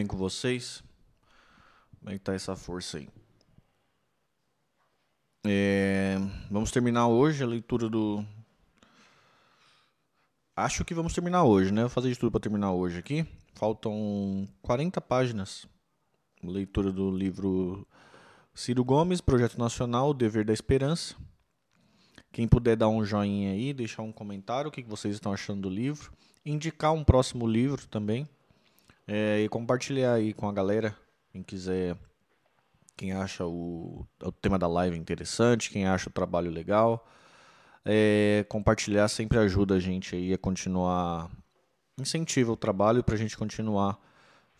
bem com vocês? Como é que tá essa força aí? É, vamos terminar hoje a leitura do. Acho que vamos terminar hoje, né? Vou fazer de tudo para terminar hoje aqui. Faltam 40 páginas. Leitura do livro Ciro Gomes, Projeto Nacional, O Dever da Esperança. Quem puder dar um joinha aí, deixar um comentário, o que vocês estão achando do livro. Indicar um próximo livro também. É, e compartilhar aí com a galera. Quem quiser, quem acha o, o tema da live interessante, quem acha o trabalho legal. É, compartilhar sempre ajuda a gente aí a continuar. Incentiva o trabalho para a gente continuar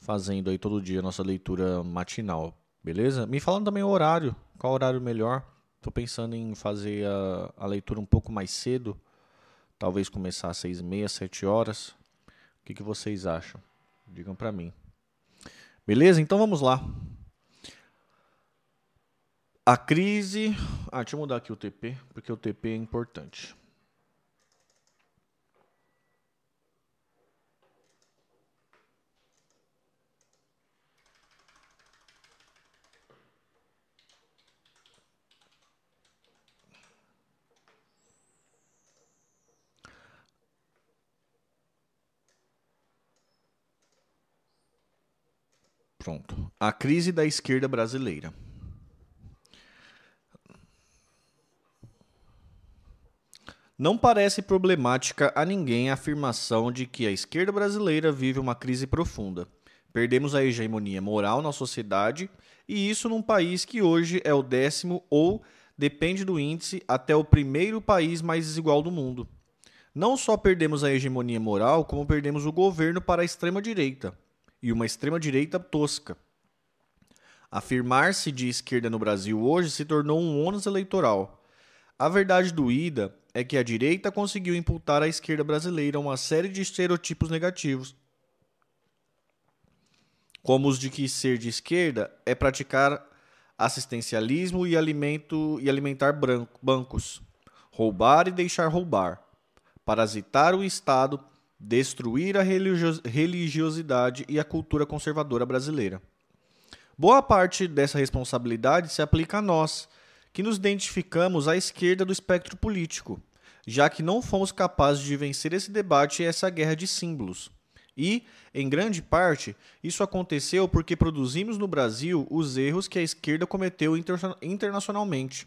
fazendo aí todo dia a nossa leitura matinal. Beleza? Me falando também o horário. Qual horário melhor? Estou pensando em fazer a, a, leitura um pouco mais cedo. Talvez começar às seis e meia, sete horas. O que, que vocês acham? Digam para mim. Beleza? Então vamos lá. A crise. Ah, deixa eu mudar aqui o TP, porque o TP é importante. Pronto. A crise da esquerda brasileira. Não parece problemática a ninguém a afirmação de que a esquerda brasileira vive uma crise profunda. Perdemos a hegemonia moral na sociedade, e isso num país que hoje é o décimo ou, depende do índice, até o primeiro país mais desigual do mundo. Não só perdemos a hegemonia moral, como perdemos o governo para a extrema-direita e uma extrema-direita tosca. Afirmar-se de esquerda no Brasil hoje se tornou um ônus eleitoral. A verdade doída é que a direita conseguiu imputar à esquerda brasileira uma série de estereotipos negativos, como os de que ser de esquerda é praticar assistencialismo e, alimento, e alimentar branco, bancos, roubar e deixar roubar, parasitar o Estado destruir a religiosidade e a cultura conservadora brasileira. Boa parte dessa responsabilidade se aplica a nós, que nos identificamos à esquerda do espectro político, já que não fomos capazes de vencer esse debate e essa guerra de símbolos. E, em grande parte, isso aconteceu porque produzimos no Brasil os erros que a esquerda cometeu internacionalmente.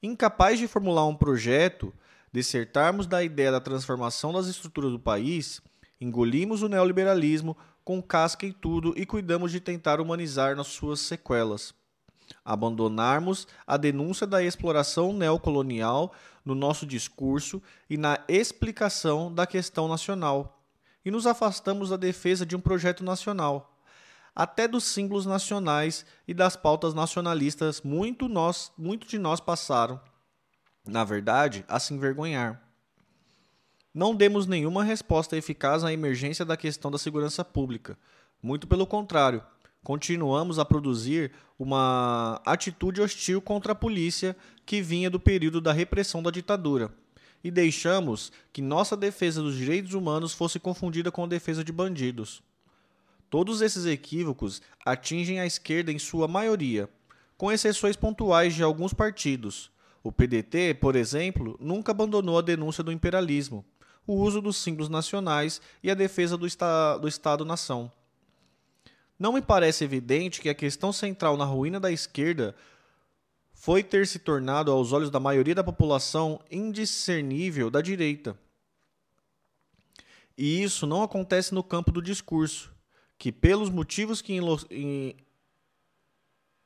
Incapaz de formular um projeto, dissertarmos da ideia da transformação das estruturas do país, engolimos o neoliberalismo com casca e tudo e cuidamos de tentar humanizar nas suas sequelas. Abandonarmos a denúncia da exploração neocolonial no nosso discurso e na explicação da questão nacional. E nos afastamos da defesa de um projeto nacional. Até dos símbolos nacionais e das pautas nacionalistas, muito, nós, muito de nós passaram na verdade, a se envergonhar. Não demos nenhuma resposta eficaz à emergência da questão da segurança pública. Muito pelo contrário, continuamos a produzir uma atitude hostil contra a polícia que vinha do período da repressão da ditadura. E deixamos que nossa defesa dos direitos humanos fosse confundida com a defesa de bandidos. Todos esses equívocos atingem a esquerda em sua maioria, com exceções pontuais de alguns partidos o PDT, por exemplo, nunca abandonou a denúncia do imperialismo, o uso dos símbolos nacionais e a defesa do, do Estado-nação. Não me parece evidente que a questão central na ruína da esquerda foi ter se tornado, aos olhos da maioria da população, indiscernível da direita. E isso não acontece no campo do discurso, que, pelos motivos que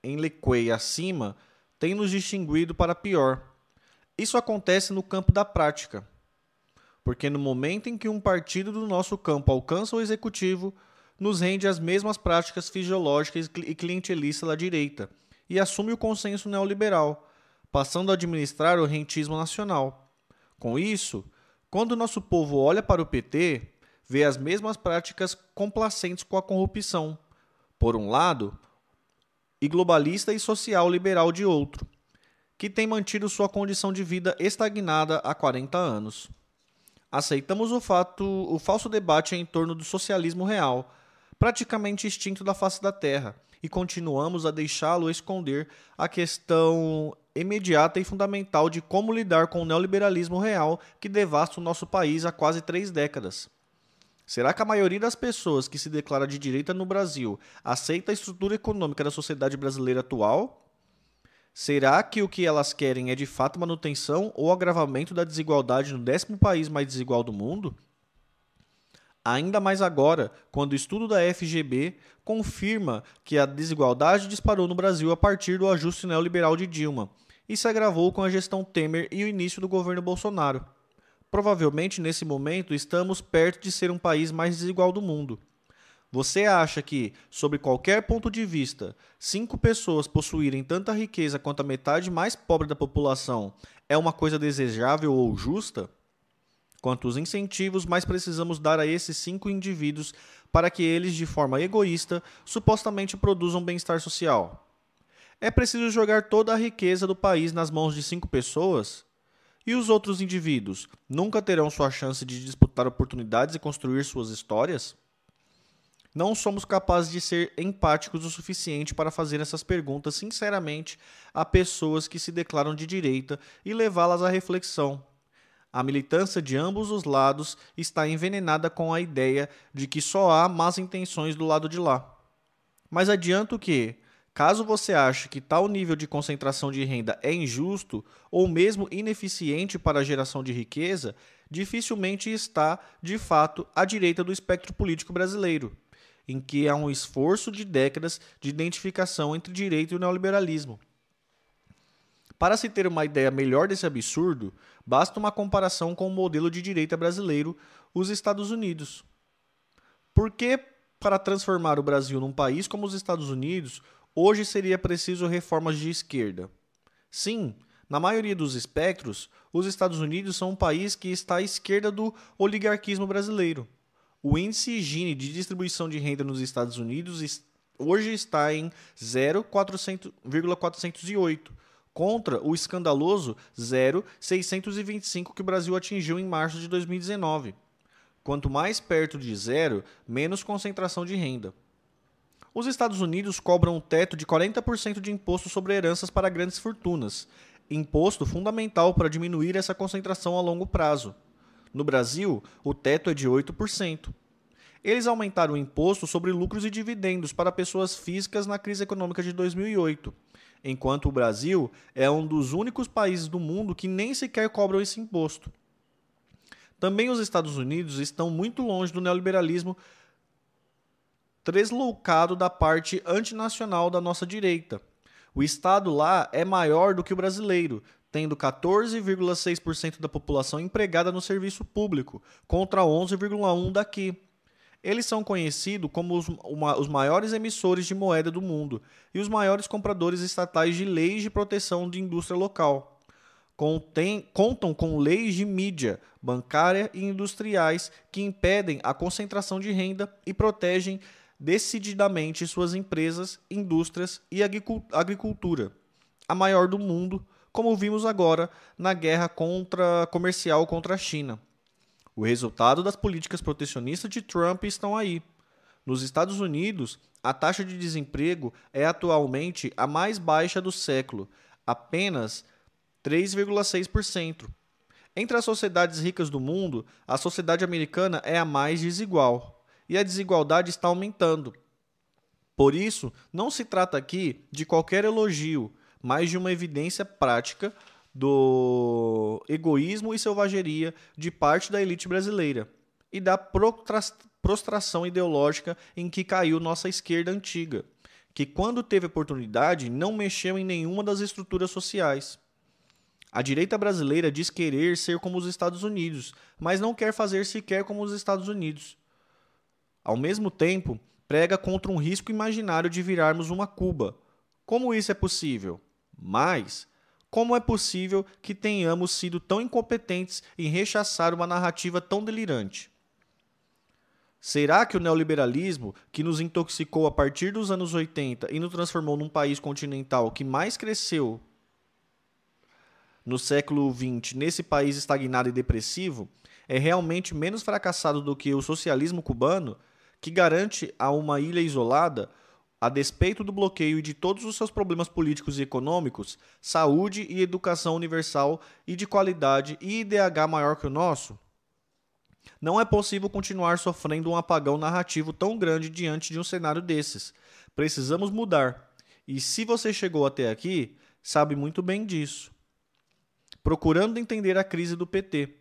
enlequei acima, tem nos distinguido para pior. Isso acontece no campo da prática. Porque no momento em que um partido do nosso campo alcança o executivo, nos rende as mesmas práticas fisiológicas e clientelistas da direita e assume o consenso neoliberal, passando a administrar o rentismo nacional. Com isso, quando o nosso povo olha para o PT, vê as mesmas práticas complacentes com a corrupção. Por um lado, e globalista e social liberal de outro, que tem mantido sua condição de vida estagnada há 40 anos. Aceitamos o fato, o falso debate em torno do socialismo real, praticamente extinto da face da Terra, e continuamos a deixá-lo esconder a questão imediata e fundamental de como lidar com o neoliberalismo real que devasta o nosso país há quase três décadas. Será que a maioria das pessoas que se declara de direita no Brasil aceita a estrutura econômica da sociedade brasileira atual? Será que o que elas querem é de fato manutenção ou agravamento da desigualdade no décimo país mais desigual do mundo? Ainda mais agora, quando o estudo da FGB confirma que a desigualdade disparou no Brasil a partir do ajuste neoliberal de Dilma e se agravou com a gestão Temer e o início do governo Bolsonaro. Provavelmente, nesse momento, estamos perto de ser um país mais desigual do mundo. Você acha que, sob qualquer ponto de vista, cinco pessoas possuírem tanta riqueza quanto a metade mais pobre da população é uma coisa desejável ou justa? Quantos incentivos mais precisamos dar a esses cinco indivíduos para que eles, de forma egoísta, supostamente produzam bem-estar social? É preciso jogar toda a riqueza do país nas mãos de cinco pessoas? E os outros indivíduos nunca terão sua chance de disputar oportunidades e construir suas histórias? Não somos capazes de ser empáticos o suficiente para fazer essas perguntas sinceramente a pessoas que se declaram de direita e levá-las à reflexão a militância de ambos os lados está envenenada com a ideia de que só há más intenções do lado de lá. Mas adianto que, caso você ache que tal nível de concentração de renda é injusto ou mesmo ineficiente para a geração de riqueza, dificilmente está, de fato, à direita do espectro político brasileiro, em que há um esforço de décadas de identificação entre direito e neoliberalismo. Para se ter uma ideia melhor desse absurdo, basta uma comparação com o modelo de direita brasileiro, os Estados Unidos. Por que, para transformar o Brasil num país como os Estados Unidos, hoje seria preciso reformas de esquerda? Sim, na maioria dos espectros, os Estados Unidos são um país que está à esquerda do oligarquismo brasileiro. O índice Gini de distribuição de renda nos Estados Unidos hoje está em 0,408 contra o escandaloso 0,625 que o Brasil atingiu em março de 2019. Quanto mais perto de zero, menos concentração de renda. Os Estados Unidos cobram um teto de 40% de imposto sobre heranças para grandes fortunas, imposto fundamental para diminuir essa concentração a longo prazo. No Brasil, o teto é de 8%. Eles aumentaram o imposto sobre lucros e dividendos para pessoas físicas na crise econômica de 2008 enquanto o Brasil é um dos únicos países do mundo que nem sequer cobram esse imposto. Também os Estados Unidos estão muito longe do neoliberalismo tresloucado da parte antinacional da nossa direita. O Estado lá é maior do que o brasileiro, tendo 14,6% da população empregada no serviço público, contra 11,1% daqui. Eles são conhecidos como os, uma, os maiores emissores de moeda do mundo e os maiores compradores estatais de leis de proteção de indústria local. Contém, contam com leis de mídia, bancária e industriais que impedem a concentração de renda e protegem decididamente suas empresas, indústrias e agricultura, a maior do mundo, como vimos agora na guerra contra, comercial contra a China. O resultado das políticas protecionistas de Trump estão aí. Nos Estados Unidos, a taxa de desemprego é atualmente a mais baixa do século, apenas 3,6%. Entre as sociedades ricas do mundo, a sociedade americana é a mais desigual, e a desigualdade está aumentando. Por isso, não se trata aqui de qualquer elogio, mas de uma evidência prática do egoísmo e selvageria de parte da elite brasileira e da prostração ideológica em que caiu nossa esquerda antiga, que, quando teve oportunidade, não mexeu em nenhuma das estruturas sociais. A direita brasileira diz querer ser como os Estados Unidos, mas não quer fazer sequer como os Estados Unidos. Ao mesmo tempo, prega contra um risco imaginário de virarmos uma Cuba. Como isso é possível? Mas como é possível que tenhamos sido tão incompetentes em rechaçar uma narrativa tão delirante? Será que o neoliberalismo, que nos intoxicou a partir dos anos 80 e nos transformou num país continental que mais cresceu no século XX, nesse país estagnado e depressivo, é realmente menos fracassado do que o socialismo cubano, que garante a uma ilha isolada, a despeito do bloqueio e de todos os seus problemas políticos e econômicos, saúde e educação universal e de qualidade e IDH maior que o nosso? Não é possível continuar sofrendo um apagão narrativo tão grande diante de um cenário desses. Precisamos mudar. E se você chegou até aqui, sabe muito bem disso. Procurando entender a crise do PT.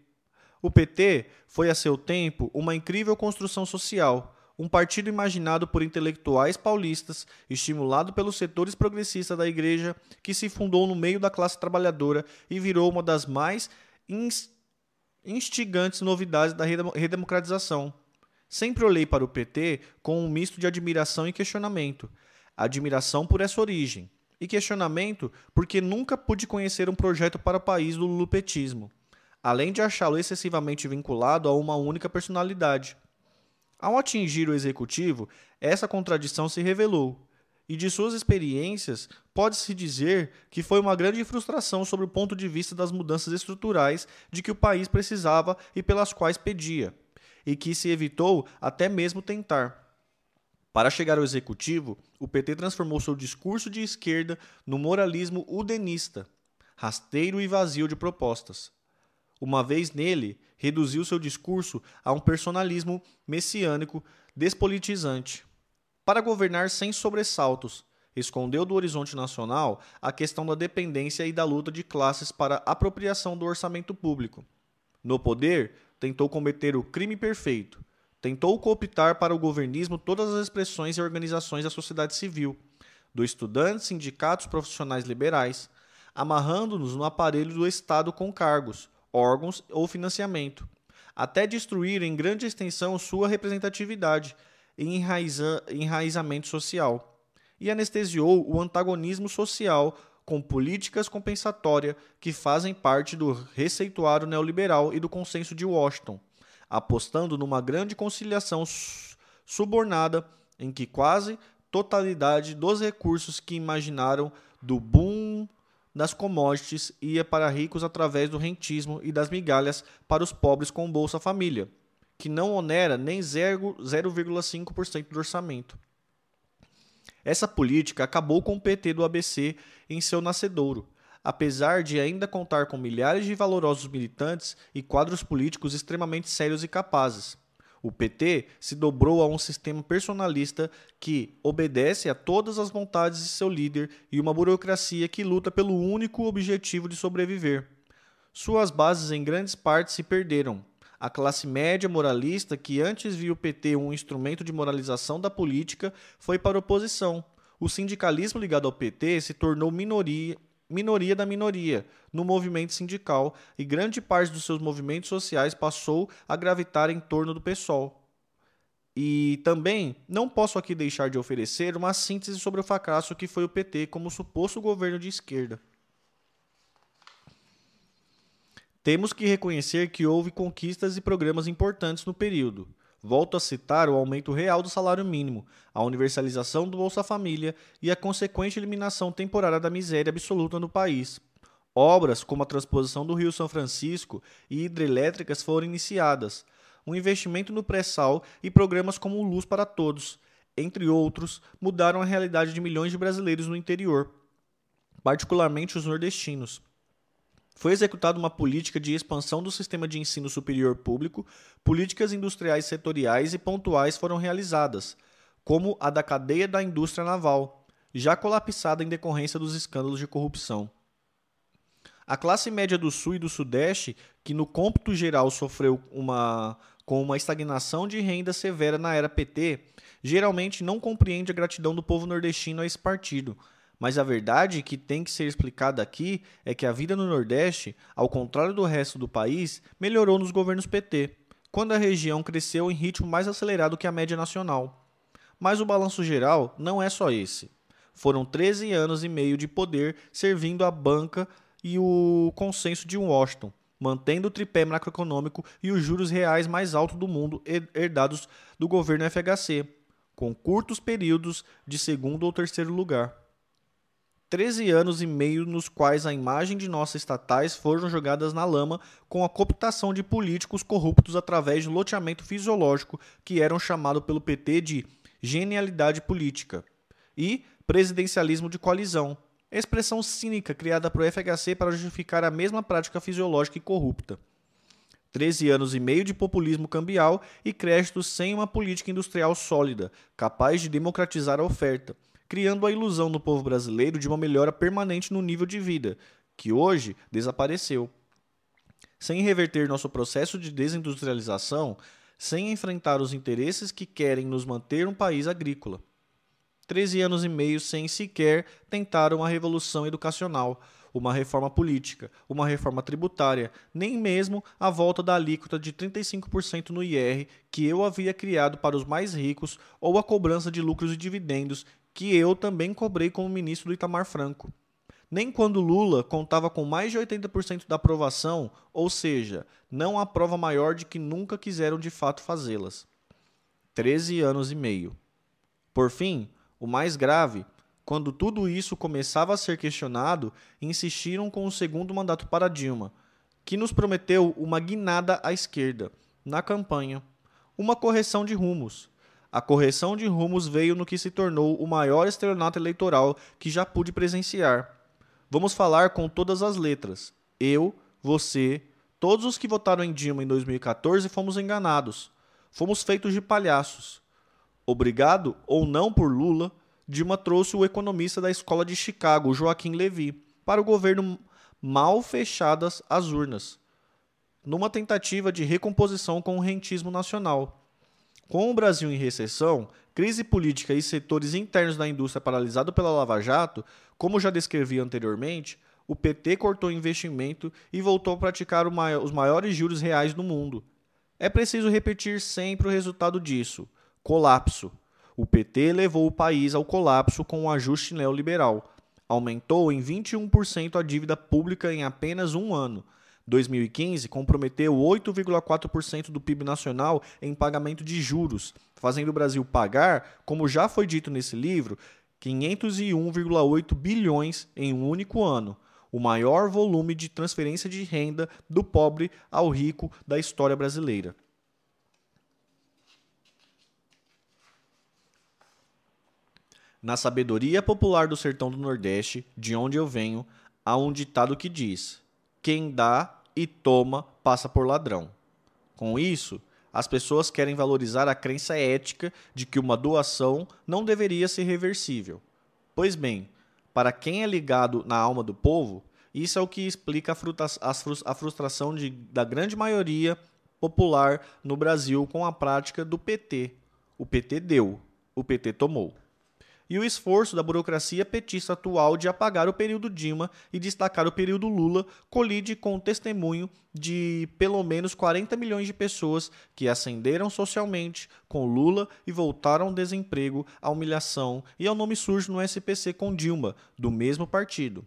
O PT foi a seu tempo uma incrível construção social, um partido imaginado por intelectuais paulistas, estimulado pelos setores progressistas da igreja, que se fundou no meio da classe trabalhadora e virou uma das mais instigantes novidades da redemocratização. Sempre olhei para o PT com um misto de admiração e questionamento. Admiração por essa origem, e questionamento porque nunca pude conhecer um projeto para o país do lupetismo, além de achá-lo excessivamente vinculado a uma única personalidade. Ao atingir o executivo, essa contradição se revelou, e de suas experiências, pode-se dizer que foi uma grande frustração sobre o ponto de vista das mudanças estruturais de que o país precisava e pelas quais pedia, e que se evitou até mesmo tentar. Para chegar ao executivo, o PT transformou seu discurso de esquerda no moralismo udenista, rasteiro e vazio de propostas. Uma vez nele, reduziu seu discurso a um personalismo messiânico despolitizante para governar sem sobressaltos, escondeu do horizonte nacional a questão da dependência e da luta de classes para apropriação do orçamento público. No poder, tentou cometer o crime perfeito. Tentou cooptar para o governismo todas as expressões e organizações da sociedade civil, do estudantes, sindicatos profissionais liberais, amarrando-nos no aparelho do Estado com cargos, órgãos ou financiamento, até destruir em grande extensão sua representatividade e enraiza, enraizamento social, e anestesiou o antagonismo social com políticas compensatórias que fazem parte do receituário neoliberal e do consenso de Washington, apostando numa grande conciliação subornada em que quase totalidade dos recursos que imaginaram do boom das commodities ia para ricos através do rentismo e das migalhas para os pobres com Bolsa Família que não onera nem 0,5% do orçamento. Essa política acabou com o PT do ABC em seu nascedouro, apesar de ainda contar com milhares de valorosos militantes e quadros políticos extremamente sérios e capazes. O PT se dobrou a um sistema personalista que obedece a todas as vontades de seu líder e uma burocracia que luta pelo único objetivo de sobreviver. Suas bases em grandes partes se perderam, a classe média moralista, que antes via o PT um instrumento de moralização da política, foi para a oposição. O sindicalismo ligado ao PT se tornou minoria, minoria da minoria no movimento sindical e grande parte dos seus movimentos sociais passou a gravitar em torno do PSOL. E também não posso aqui deixar de oferecer uma síntese sobre o fracasso que foi o PT como suposto governo de esquerda. Temos que reconhecer que houve conquistas e programas importantes no período. Volto a citar o aumento real do salário mínimo, a universalização do Bolsa Família e a consequente eliminação temporária da miséria absoluta no país. Obras como a transposição do Rio São Francisco e hidrelétricas foram iniciadas. Um investimento no pré-sal e programas como Luz para Todos, entre outros, mudaram a realidade de milhões de brasileiros no interior, particularmente os nordestinos. Foi executada uma política de expansão do sistema de ensino superior público, políticas industriais setoriais e pontuais foram realizadas, como a da cadeia da indústria naval, já colapsada em decorrência dos escândalos de corrupção. A classe média do Sul e do Sudeste, que no cômputo geral sofreu uma, com uma estagnação de renda severa na era PT, geralmente não compreende a gratidão do povo nordestino a esse partido, mas a verdade que tem que ser explicada aqui é que a vida no Nordeste, ao contrário do resto do país, melhorou nos governos PT, quando a região cresceu em ritmo mais acelerado que a média nacional. Mas o balanço geral não é só esse. Foram 13 anos e meio de poder servindo a banca e o consenso de Washington, mantendo o tripé macroeconômico e os juros reais mais altos do mundo herdados do governo FHC, com curtos períodos de segundo ou terceiro lugar. 13 anos e meio nos quais a imagem de nossas estatais foram jogadas na lama com a cooptação de políticos corruptos através de loteamento fisiológico que eram chamado pelo PT de genialidade política e presidencialismo de coalizão, expressão cínica criada por FHC para justificar a mesma prática fisiológica e corrupta. 13 anos e meio de populismo cambial e créditos sem uma política industrial sólida, capaz de democratizar a oferta criando a ilusão no povo brasileiro de uma melhora permanente no nível de vida, que hoje desapareceu. Sem reverter nosso processo de desindustrialização, sem enfrentar os interesses que querem nos manter um país agrícola. Treze anos e meio sem sequer tentar uma revolução educacional, uma reforma política, uma reforma tributária, nem mesmo a volta da alíquota de 35% no IR que eu havia criado para os mais ricos ou a cobrança de lucros e dividendos que eu também cobrei como ministro do Itamar Franco. Nem quando Lula contava com mais de 80% da aprovação, ou seja, não há prova maior de que nunca quiseram de fato fazê-las. 13 anos e meio. Por fim, o mais grave, quando tudo isso começava a ser questionado, insistiram com o segundo mandato para Dilma, que nos prometeu uma guinada à esquerda, na campanha, uma correção de rumos, a correção de rumos veio no que se tornou o maior estelionato eleitoral que já pude presenciar. Vamos falar com todas as letras. Eu, você, todos os que votaram em Dilma em 2014 fomos enganados. Fomos feitos de palhaços. Obrigado ou não por Lula, Dilma trouxe o economista da escola de Chicago, Joaquim Levy, para o governo mal fechadas as urnas, numa tentativa de recomposição com o rentismo nacional. Com o Brasil em recessão, crise política e setores internos da indústria paralisado pela Lava Jato, como já descrevi anteriormente, o PT cortou investimento e voltou a praticar os maiores juros reais do mundo. É preciso repetir sempre o resultado disso: colapso. O PT levou o país ao colapso com o um ajuste neoliberal. Aumentou em 21% a dívida pública em apenas um ano 2015 comprometeu 8,4% do PIB nacional em pagamento de juros, fazendo o Brasil pagar, como já foi dito nesse livro, 501,8 bilhões em um único ano, o maior volume de transferência de renda do pobre ao rico da história brasileira. Na sabedoria popular do sertão do Nordeste, de onde eu venho, há um ditado que diz: quem dá e toma passa por ladrão. Com isso, as pessoas querem valorizar a crença ética de que uma doação não deveria ser reversível. Pois bem, para quem é ligado na alma do povo, isso é o que explica a frustração de, da grande maioria popular no Brasil com a prática do PT. O PT deu, o PT tomou e o esforço da burocracia petista atual de apagar o período Dilma e destacar o período Lula colide com o testemunho de pelo menos 40 milhões de pessoas que ascenderam socialmente com Lula e voltaram ao desemprego, à humilhação e ao nome sujo no SPC com Dilma, do mesmo partido.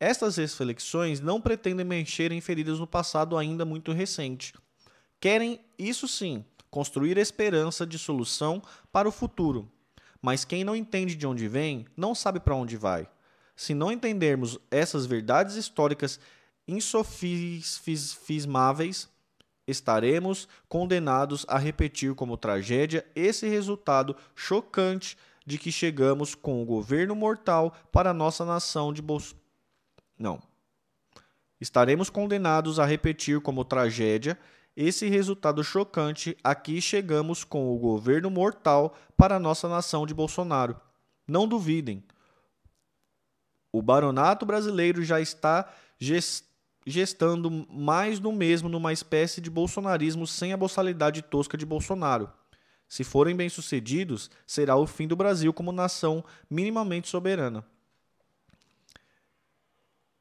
Estas reflexões não pretendem mexer em feridas no passado ainda muito recente. Querem, isso sim, construir esperança de solução para o futuro mas quem não entende de onde vem, não sabe para onde vai. Se não entendermos essas verdades históricas insofismáveis, estaremos condenados a repetir como tragédia esse resultado chocante de que chegamos com o governo mortal para nossa nação de Bolso... Não. Estaremos condenados a repetir como tragédia esse resultado chocante, aqui chegamos com o governo mortal para nossa nação de Bolsonaro. Não duvidem. O baronato brasileiro já está gestando mais do mesmo numa espécie de bolsonarismo sem a boçalidade tosca de Bolsonaro. Se forem bem-sucedidos, será o fim do Brasil como nação minimamente soberana.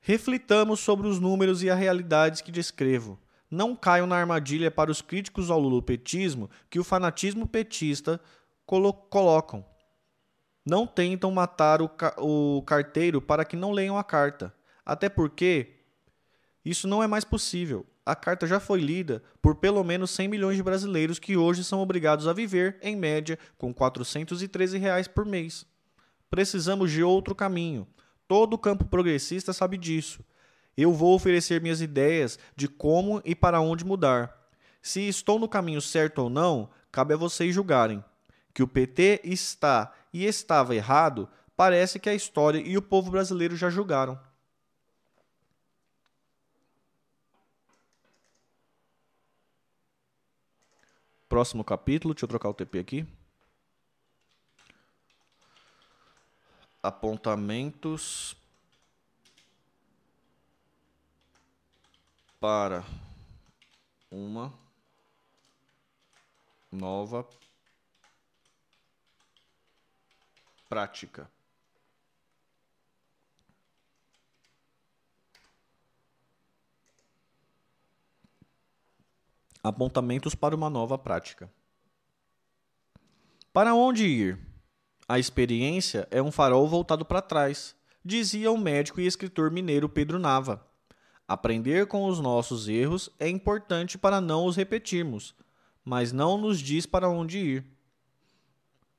Reflitamos sobre os números e as realidades que descrevo não caiam na armadilha para os críticos ao lulopetismo que o fanatismo petista colo colocam. Não tentam matar o, ca o carteiro para que não leiam a carta. Até porque isso não é mais possível. A carta já foi lida por pelo menos 100 milhões de brasileiros que hoje são obrigados a viver, em média, com 413 reais por mês. Precisamos de outro caminho. Todo campo progressista sabe disso. Eu vou oferecer minhas ideias de como e para onde mudar. Se estou no caminho certo ou não, cabe a vocês julgarem. Que o PT está e estava errado, parece que a história e o povo brasileiro já julgaram. Próximo capítulo, deixa eu trocar o TP aqui. Apontamentos para uma nova prática. Apontamentos para uma nova prática. Para onde ir? A experiência é um farol voltado para trás, dizia o médico e escritor mineiro Pedro Nava. Aprender com os nossos erros é importante para não os repetirmos, mas não nos diz para onde ir.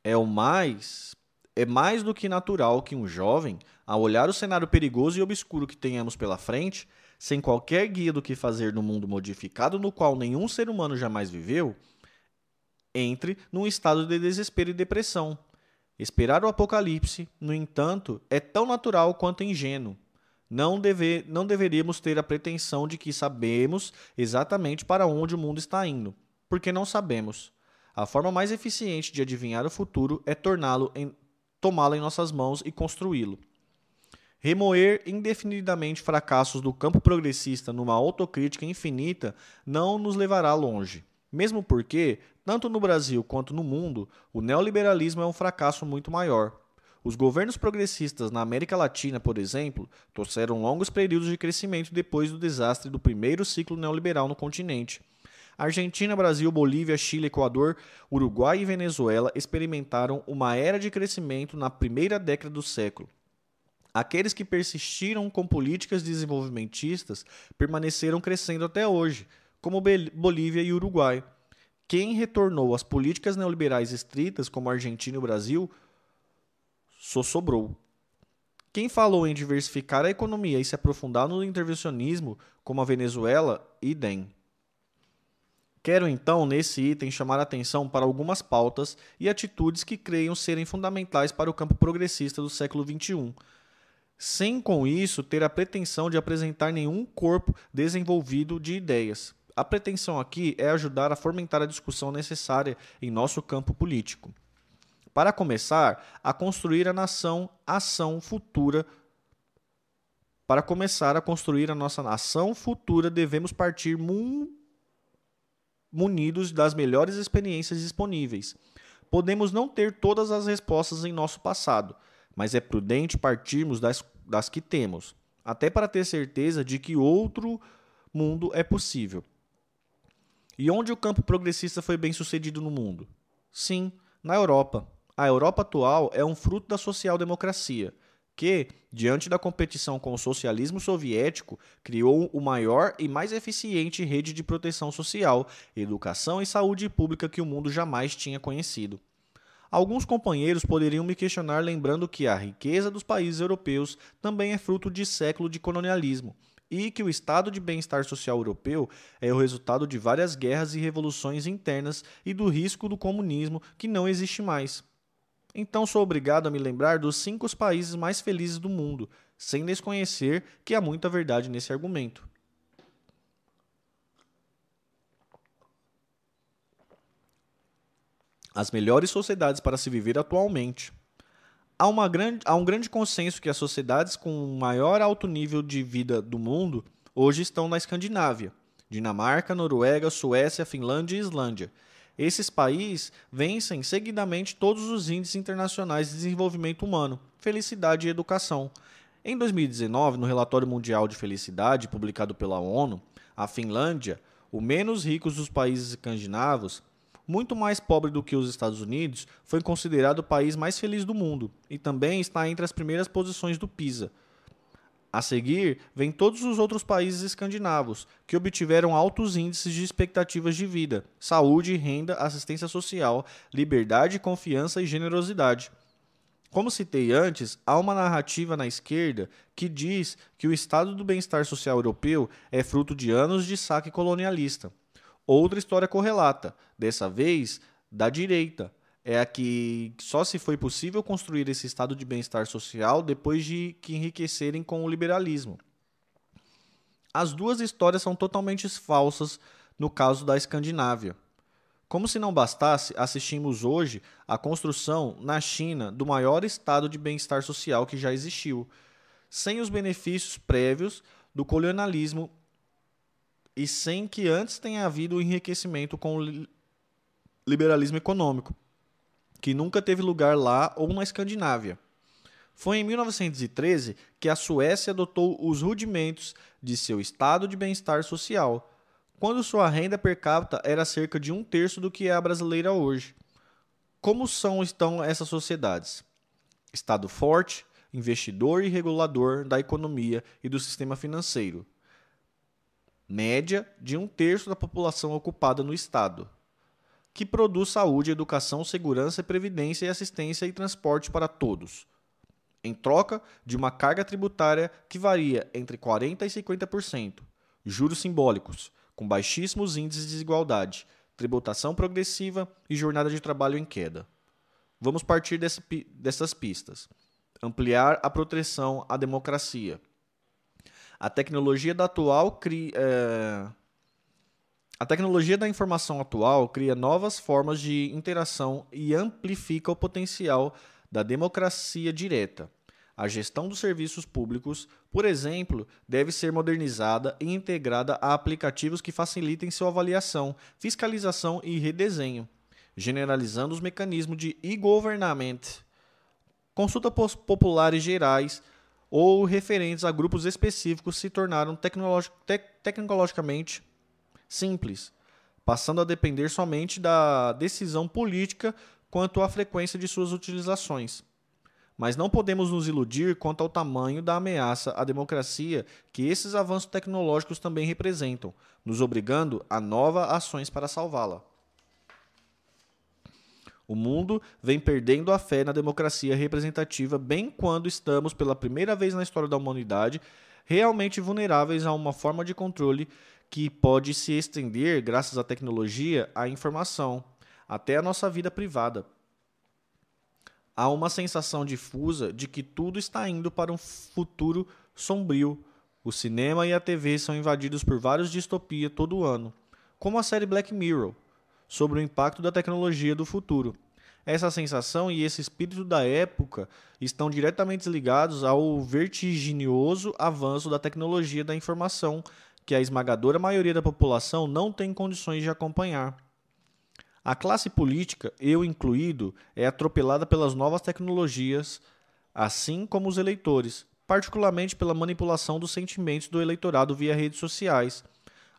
É o mais é mais do que natural que um jovem, ao olhar o cenário perigoso e obscuro que tenhamos pela frente, sem qualquer guia do que fazer no mundo modificado no qual nenhum ser humano jamais viveu, entre num estado de desespero e depressão. Esperar o apocalipse, no entanto, é tão natural quanto ingênuo. Não, deve, não deveríamos ter a pretensão de que sabemos exatamente para onde o mundo está indo, porque não sabemos. A forma mais eficiente de adivinhar o futuro é torná-lo em tomá-lo em nossas mãos e construí-lo. Remoer indefinidamente fracassos do campo progressista numa autocrítica infinita não nos levará longe. Mesmo porque, tanto no Brasil quanto no mundo, o neoliberalismo é um fracasso muito maior. Os governos progressistas na América Latina, por exemplo, trouxeram longos períodos de crescimento depois do desastre do primeiro ciclo neoliberal no continente. Argentina, Brasil, Bolívia, Chile, Equador, Uruguai e Venezuela experimentaram uma era de crescimento na primeira década do século. Aqueles que persistiram com políticas desenvolvimentistas permaneceram crescendo até hoje, como Bolívia e Uruguai. Quem retornou às políticas neoliberais estritas, como Argentina e Brasil, só sobrou. Quem falou em diversificar a economia e se aprofundar no intervencionismo, como a Venezuela, idem. Quero então, nesse item, chamar a atenção para algumas pautas e atitudes que creiam serem fundamentais para o campo progressista do século XXI, sem com isso ter a pretensão de apresentar nenhum corpo desenvolvido de ideias. A pretensão aqui é ajudar a fomentar a discussão necessária em nosso campo político. Para começar, a construir a nação ação futura. Para começar a construir a nossa nação futura, devemos partir munidos das melhores experiências disponíveis. Podemos não ter todas as respostas em nosso passado, mas é prudente partirmos das, das que temos, até para ter certeza de que outro mundo é possível. E onde o campo progressista foi bem sucedido no mundo? Sim, na Europa. A Europa atual é um fruto da social-democracia, que, diante da competição com o socialismo soviético, criou o maior e mais eficiente rede de proteção social, educação e saúde pública que o mundo jamais tinha conhecido. Alguns companheiros poderiam me questionar lembrando que a riqueza dos países europeus também é fruto de século de colonialismo e que o estado de bem-estar social europeu é o resultado de várias guerras e revoluções internas e do risco do comunismo que não existe mais. Então sou obrigado a me lembrar dos cinco países mais felizes do mundo, sem desconhecer que há muita verdade nesse argumento. as melhores sociedades para se viver atualmente. Há, grande, há um grande consenso que as sociedades com o maior alto nível de vida do mundo hoje estão na Escandinávia, Dinamarca, Noruega, Suécia, Finlândia e Islândia. Esses países vencem seguidamente todos os índices internacionais de desenvolvimento humano, felicidade e educação. Em 2019, no Relatório Mundial de Felicidade, publicado pela ONU, a Finlândia, o menos rico dos países escandinavos, muito mais pobre do que os Estados Unidos, foi considerado o país mais feliz do mundo e também está entre as primeiras posições do PISA. A seguir, vem todos os outros países escandinavos, que obtiveram altos índices de expectativas de vida, saúde, renda, assistência social, liberdade, confiança e generosidade. Como citei antes, há uma narrativa na esquerda que diz que o estado do bem-estar social europeu é fruto de anos de saque colonialista. Outra história correlata, dessa vez da direita, é a que só se foi possível construir esse estado de bem-estar social depois de que enriquecerem com o liberalismo. As duas histórias são totalmente falsas no caso da Escandinávia. Como se não bastasse, assistimos hoje à construção na China do maior estado de bem-estar social que já existiu, sem os benefícios prévios do colonialismo e sem que antes tenha havido o enriquecimento com o liberalismo econômico, que nunca teve lugar lá ou na Escandinávia. Foi em 1913 que a Suécia adotou os rudimentos de seu estado de bem-estar social, quando sua renda per capita era cerca de um terço do que é a brasileira hoje. Como são então essas sociedades? Estado forte, investidor e regulador da economia e do sistema financeiro. Média de um terço da população ocupada no Estado. Que produz saúde, educação, segurança, previdência e assistência e transporte para todos em troca de uma carga tributária que varia entre 40% e 50%, juros simbólicos, com baixíssimos índices de desigualdade, tributação progressiva e jornada de trabalho em queda. Vamos partir desse, dessas pistas. Ampliar a proteção à democracia. A tecnologia da atual cria, é... A tecnologia da informação atual cria novas formas de interação e amplifica o potencial da democracia direta. A gestão dos serviços públicos, por exemplo, deve ser modernizada e integrada a aplicativos que facilitem sua avaliação, fiscalização e redesenho, generalizando os mecanismos de e-government, consultas populares gerais ou referentes a grupos específicos se tornaram tecnologi tec tecnologicamente simples, passando a depender somente da decisão política quanto à frequência de suas utilizações. Mas não podemos nos iludir quanto ao tamanho da ameaça à democracia que esses avanços tecnológicos também representam, nos obrigando a novas ações para salvá-la. O mundo vem perdendo a fé na democracia representativa, bem quando estamos, pela primeira vez na história da humanidade, realmente vulneráveis a uma forma de controle que pode se estender, graças à tecnologia, à informação, até a nossa vida privada. Há uma sensação difusa de que tudo está indo para um futuro sombrio. O cinema e a TV são invadidos por vários distopias todo ano, como a série Black Mirror, sobre o impacto da tecnologia do futuro. Essa sensação e esse espírito da época estão diretamente ligados ao vertiginoso avanço da tecnologia da informação que a esmagadora maioria da população não tem condições de acompanhar. A classe política, eu incluído, é atropelada pelas novas tecnologias, assim como os eleitores, particularmente pela manipulação dos sentimentos do eleitorado via redes sociais,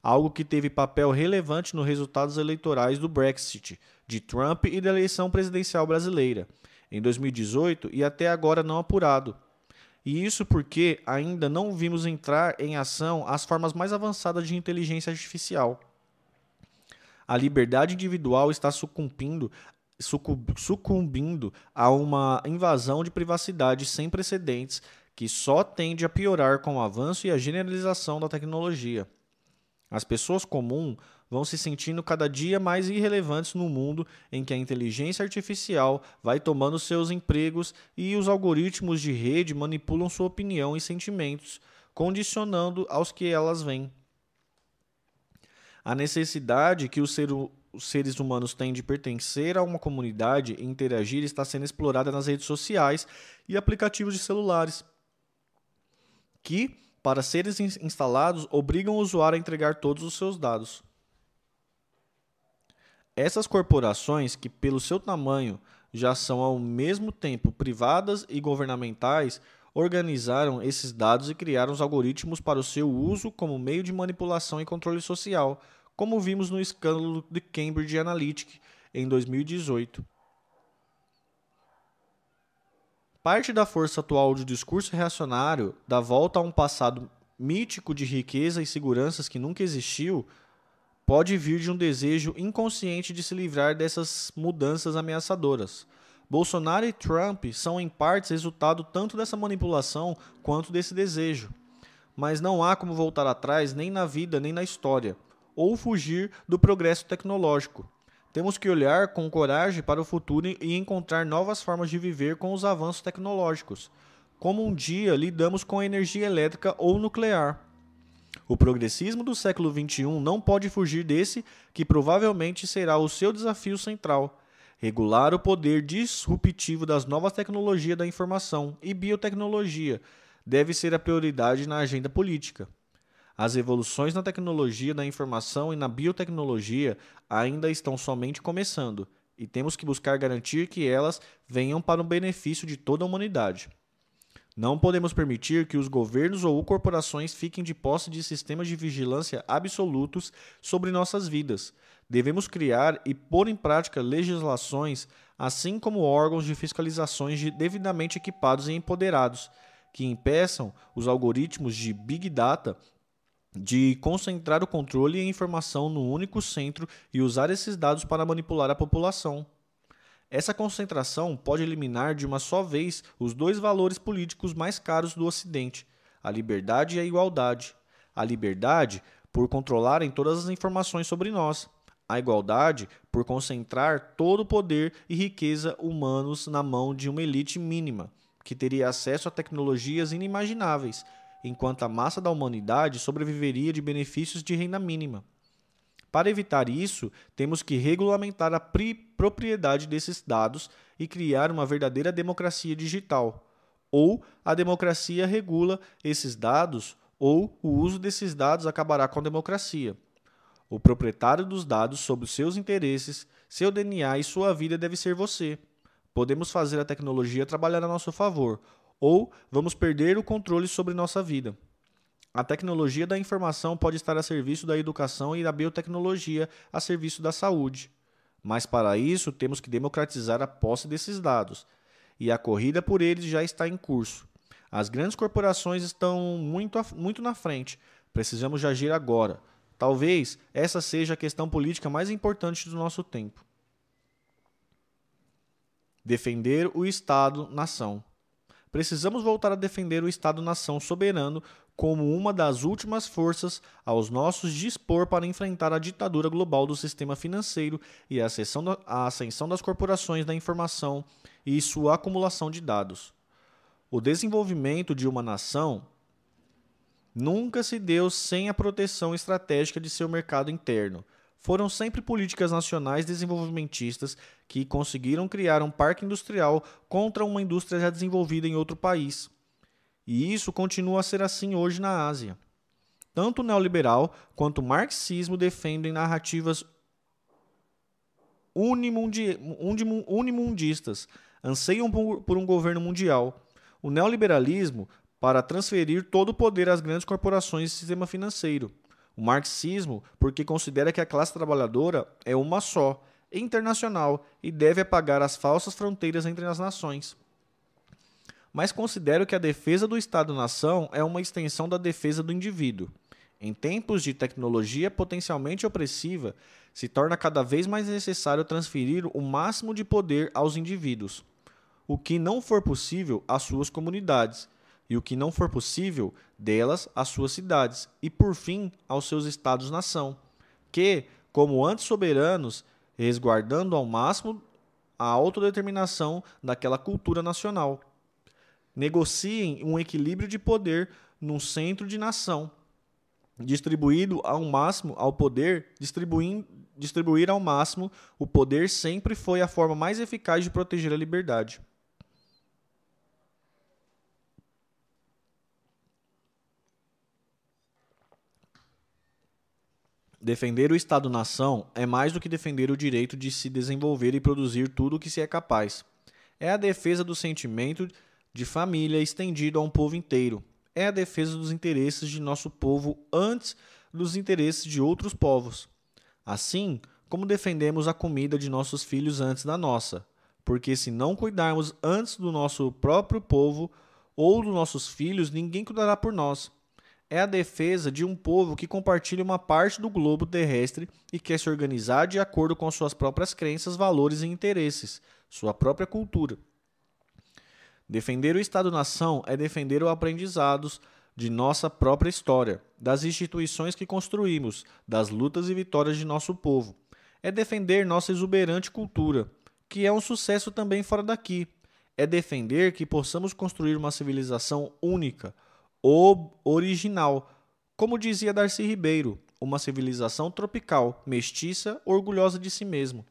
algo que teve papel relevante nos resultados eleitorais do Brexit, de Trump e da eleição presidencial brasileira, em 2018 e até agora não apurado. E isso porque ainda não vimos entrar em ação as formas mais avançadas de inteligência artificial a liberdade individual está sucumbindo, sucumbindo a uma invasão de privacidade sem precedentes que só tende a piorar com o avanço e a generalização da tecnologia. As pessoas comuns vão se sentindo cada dia mais irrelevantes no mundo em que a inteligência artificial vai tomando seus empregos e os algoritmos de rede manipulam sua opinião e sentimentos, condicionando aos que elas veem. A necessidade que os, ser, os seres humanos têm de pertencer a uma comunidade e interagir está sendo explorada nas redes sociais e aplicativos de celulares, que, para serem instalados, obrigam o usuário a entregar todos os seus dados. Essas corporações, que pelo seu tamanho já são ao mesmo tempo privadas e governamentais, organizaram esses dados e criaram os algoritmos para o seu uso como meio de manipulação e controle social, como vimos no escândalo de Cambridge Analytica em 2018. Parte da força atual do discurso reacionário, da volta a um passado mítico de riqueza e seguranças que nunca existiu, pode vir de um desejo inconsciente de se livrar dessas mudanças ameaçadoras Bolsonaro e Trump são em partes resultado tanto dessa manipulação quanto desse desejo. Mas não há como voltar atrás nem na vida nem na história, ou fugir do progresso tecnológico. Temos que olhar com coragem para o futuro e encontrar novas formas de viver com os avanços tecnológicos, como um dia lidamos com a energia elétrica ou nuclear. O progressismo do século XXI não pode fugir desse, que provavelmente será o seu desafio central regular o poder disruptivo das novas tecnologias da informação e biotecnologia deve ser a prioridade na agenda política. As evoluções na tecnologia da informação e na biotecnologia ainda estão somente começando, e temos que buscar garantir que elas venham para o benefício de toda a humanidade. Não podemos permitir que os governos ou corporações fiquem de posse de sistemas de vigilância absolutos sobre nossas vidas. Devemos criar e pôr em prática legislações, assim como órgãos de fiscalizações de devidamente equipados e empoderados, que impeçam os algoritmos de Big Data de concentrar o controle e a informação no único centro e usar esses dados para manipular a população. Essa concentração pode eliminar de uma só vez os dois valores políticos mais caros do Ocidente, a liberdade e a igualdade. A liberdade, por controlarem todas as informações sobre nós. A igualdade, por concentrar todo o poder e riqueza humanos na mão de uma elite mínima, que teria acesso a tecnologias inimagináveis, enquanto a massa da humanidade sobreviveria de benefícios de renda mínima. Para evitar isso, temos que regulamentar a propriedade desses dados e criar uma verdadeira democracia digital. Ou a democracia regula esses dados, ou o uso desses dados acabará com a democracia. O proprietário dos dados sobre seus interesses, seu DNA e sua vida deve ser você. Podemos fazer a tecnologia trabalhar a nosso favor, ou vamos perder o controle sobre nossa vida. A tecnologia da informação pode estar a serviço da educação e da biotecnologia a serviço da saúde. Mas para isso temos que democratizar a posse desses dados, e a corrida por eles já está em curso. As grandes corporações estão muito, muito na frente. Precisamos agir agora. Talvez essa seja a questão política mais importante do nosso tempo. Defender o Estado-nação. Precisamos voltar a defender o Estado-nação soberano como uma das últimas forças aos nossos dispor para enfrentar a ditadura global do sistema financeiro e a ascensão das corporações da informação e sua acumulação de dados. O desenvolvimento de uma nação nunca se deu sem a proteção estratégica de seu mercado interno. Foram sempre políticas nacionais desenvolvimentistas que conseguiram criar um parque industrial contra uma indústria já desenvolvida em outro país. E isso continua a ser assim hoje na Ásia. Tanto o neoliberal quanto o marxismo defendem narrativas unimundi unimundistas, anseiam por um governo mundial. O neoliberalismo para transferir todo o poder às grandes corporações e sistema financeiro. O marxismo, porque considera que a classe trabalhadora é uma só, internacional e deve apagar as falsas fronteiras entre as nações mas considero que a defesa do Estado-nação é uma extensão da defesa do indivíduo. Em tempos de tecnologia potencialmente opressiva, se torna cada vez mais necessário transferir o máximo de poder aos indivíduos, o que não for possível às suas comunidades, e o que não for possível delas às suas cidades, e por fim aos seus estados-nação, que, como antes soberanos, resguardando ao máximo a autodeterminação daquela cultura nacional negociem um equilíbrio de poder num centro de nação, distribuído ao máximo ao poder, distribuindo, distribuir ao máximo o poder sempre foi a forma mais eficaz de proteger a liberdade. Defender o Estado-nação é mais do que defender o direito de se desenvolver e produzir tudo o que se é capaz. É a defesa do sentimento de família estendido a um povo inteiro. É a defesa dos interesses de nosso povo antes dos interesses de outros povos. Assim como defendemos a comida de nossos filhos antes da nossa, porque se não cuidarmos antes do nosso próprio povo ou dos nossos filhos, ninguém cuidará por nós. É a defesa de um povo que compartilha uma parte do globo terrestre e quer se organizar de acordo com suas próprias crenças, valores e interesses, sua própria cultura. Defender o Estado-nação é defender os aprendizados de nossa própria história, das instituições que construímos, das lutas e vitórias de nosso povo. É defender nossa exuberante cultura, que é um sucesso também fora daqui. É defender que possamos construir uma civilização única, original, como dizia Darcy Ribeiro, uma civilização tropical, mestiça, orgulhosa de si mesmo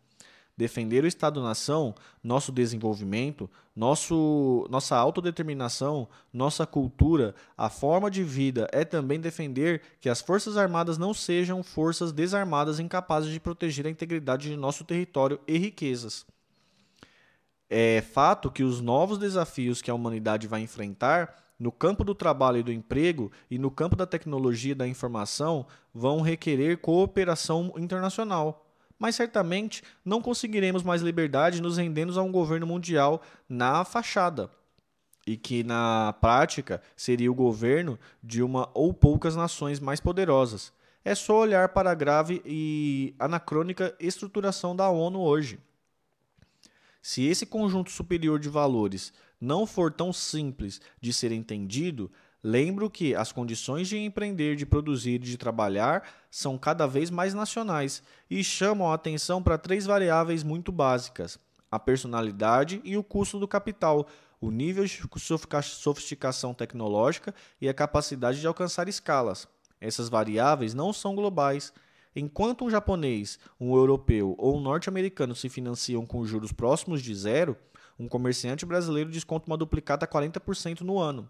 defender o Estado-nação, nosso desenvolvimento, nosso, nossa autodeterminação, nossa cultura, a forma de vida é também defender que as Forças Armadas não sejam forças desarmadas incapazes de proteger a integridade de nosso território e riquezas. É fato que os novos desafios que a humanidade vai enfrentar no campo do trabalho e do emprego e no campo da tecnologia e da informação vão requerer cooperação internacional mas certamente não conseguiremos mais liberdade nos rendendo a um governo mundial na fachada, e que na prática seria o governo de uma ou poucas nações mais poderosas. É só olhar para a grave e anacrônica estruturação da ONU hoje. Se esse conjunto superior de valores não for tão simples de ser entendido, Lembro que as condições de empreender, de produzir e de trabalhar são cada vez mais nacionais e chamam a atenção para três variáveis muito básicas: a personalidade e o custo do capital, o nível de sofisticação tecnológica e a capacidade de alcançar escalas. Essas variáveis não são globais. Enquanto um japonês, um europeu ou um norte-americano se financiam com juros próximos de zero, um comerciante brasileiro desconta uma duplicata a 40% no ano.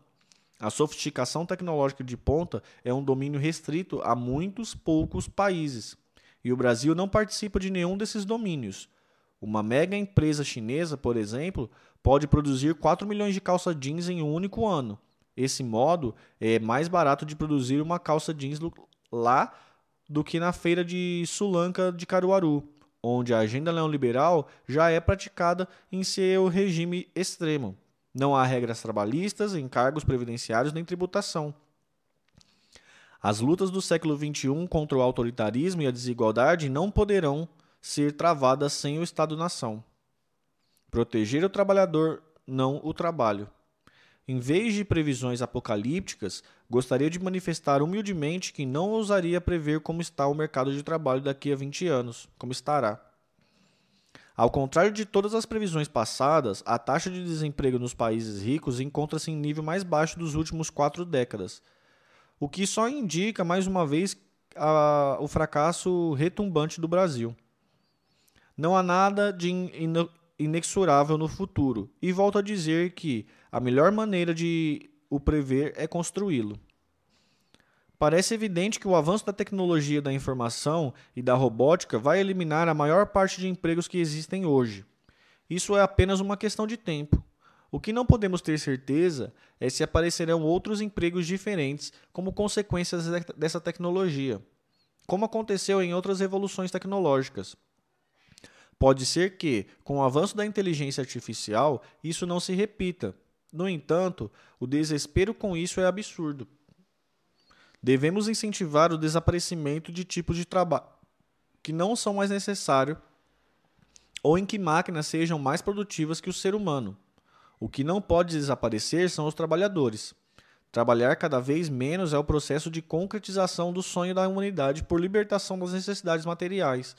A sofisticação tecnológica de ponta é um domínio restrito a muitos poucos países, e o Brasil não participa de nenhum desses domínios. Uma mega empresa chinesa, por exemplo, pode produzir 4 milhões de calça jeans em um único ano. Esse modo é mais barato de produzir uma calça jeans lá do que na feira de Sulanca de Caruaru, onde a agenda neoliberal já é praticada em seu regime extremo. Não há regras trabalhistas, encargos previdenciários nem tributação. As lutas do século XXI contra o autoritarismo e a desigualdade não poderão ser travadas sem o Estado-nação. Proteger o trabalhador, não o trabalho. Em vez de previsões apocalípticas, gostaria de manifestar humildemente que não ousaria prever como está o mercado de trabalho daqui a 20 anos, como estará. Ao contrário de todas as previsões passadas, a taxa de desemprego nos países ricos encontra-se em nível mais baixo dos últimos quatro décadas, o que só indica, mais uma vez, a, o fracasso retumbante do Brasil. Não há nada de in, inexorável no futuro, e volto a dizer que a melhor maneira de o prever é construí-lo. Parece evidente que o avanço da tecnologia da informação e da robótica vai eliminar a maior parte de empregos que existem hoje. Isso é apenas uma questão de tempo. O que não podemos ter certeza é se aparecerão outros empregos diferentes como consequências dessa tecnologia, como aconteceu em outras revoluções tecnológicas. Pode ser que, com o avanço da inteligência artificial, isso não se repita. No entanto, o desespero com isso é absurdo. Devemos incentivar o desaparecimento de tipos de trabalho que não são mais necessários ou em que máquinas sejam mais produtivas que o ser humano. O que não pode desaparecer são os trabalhadores. Trabalhar cada vez menos é o processo de concretização do sonho da humanidade por libertação das necessidades materiais.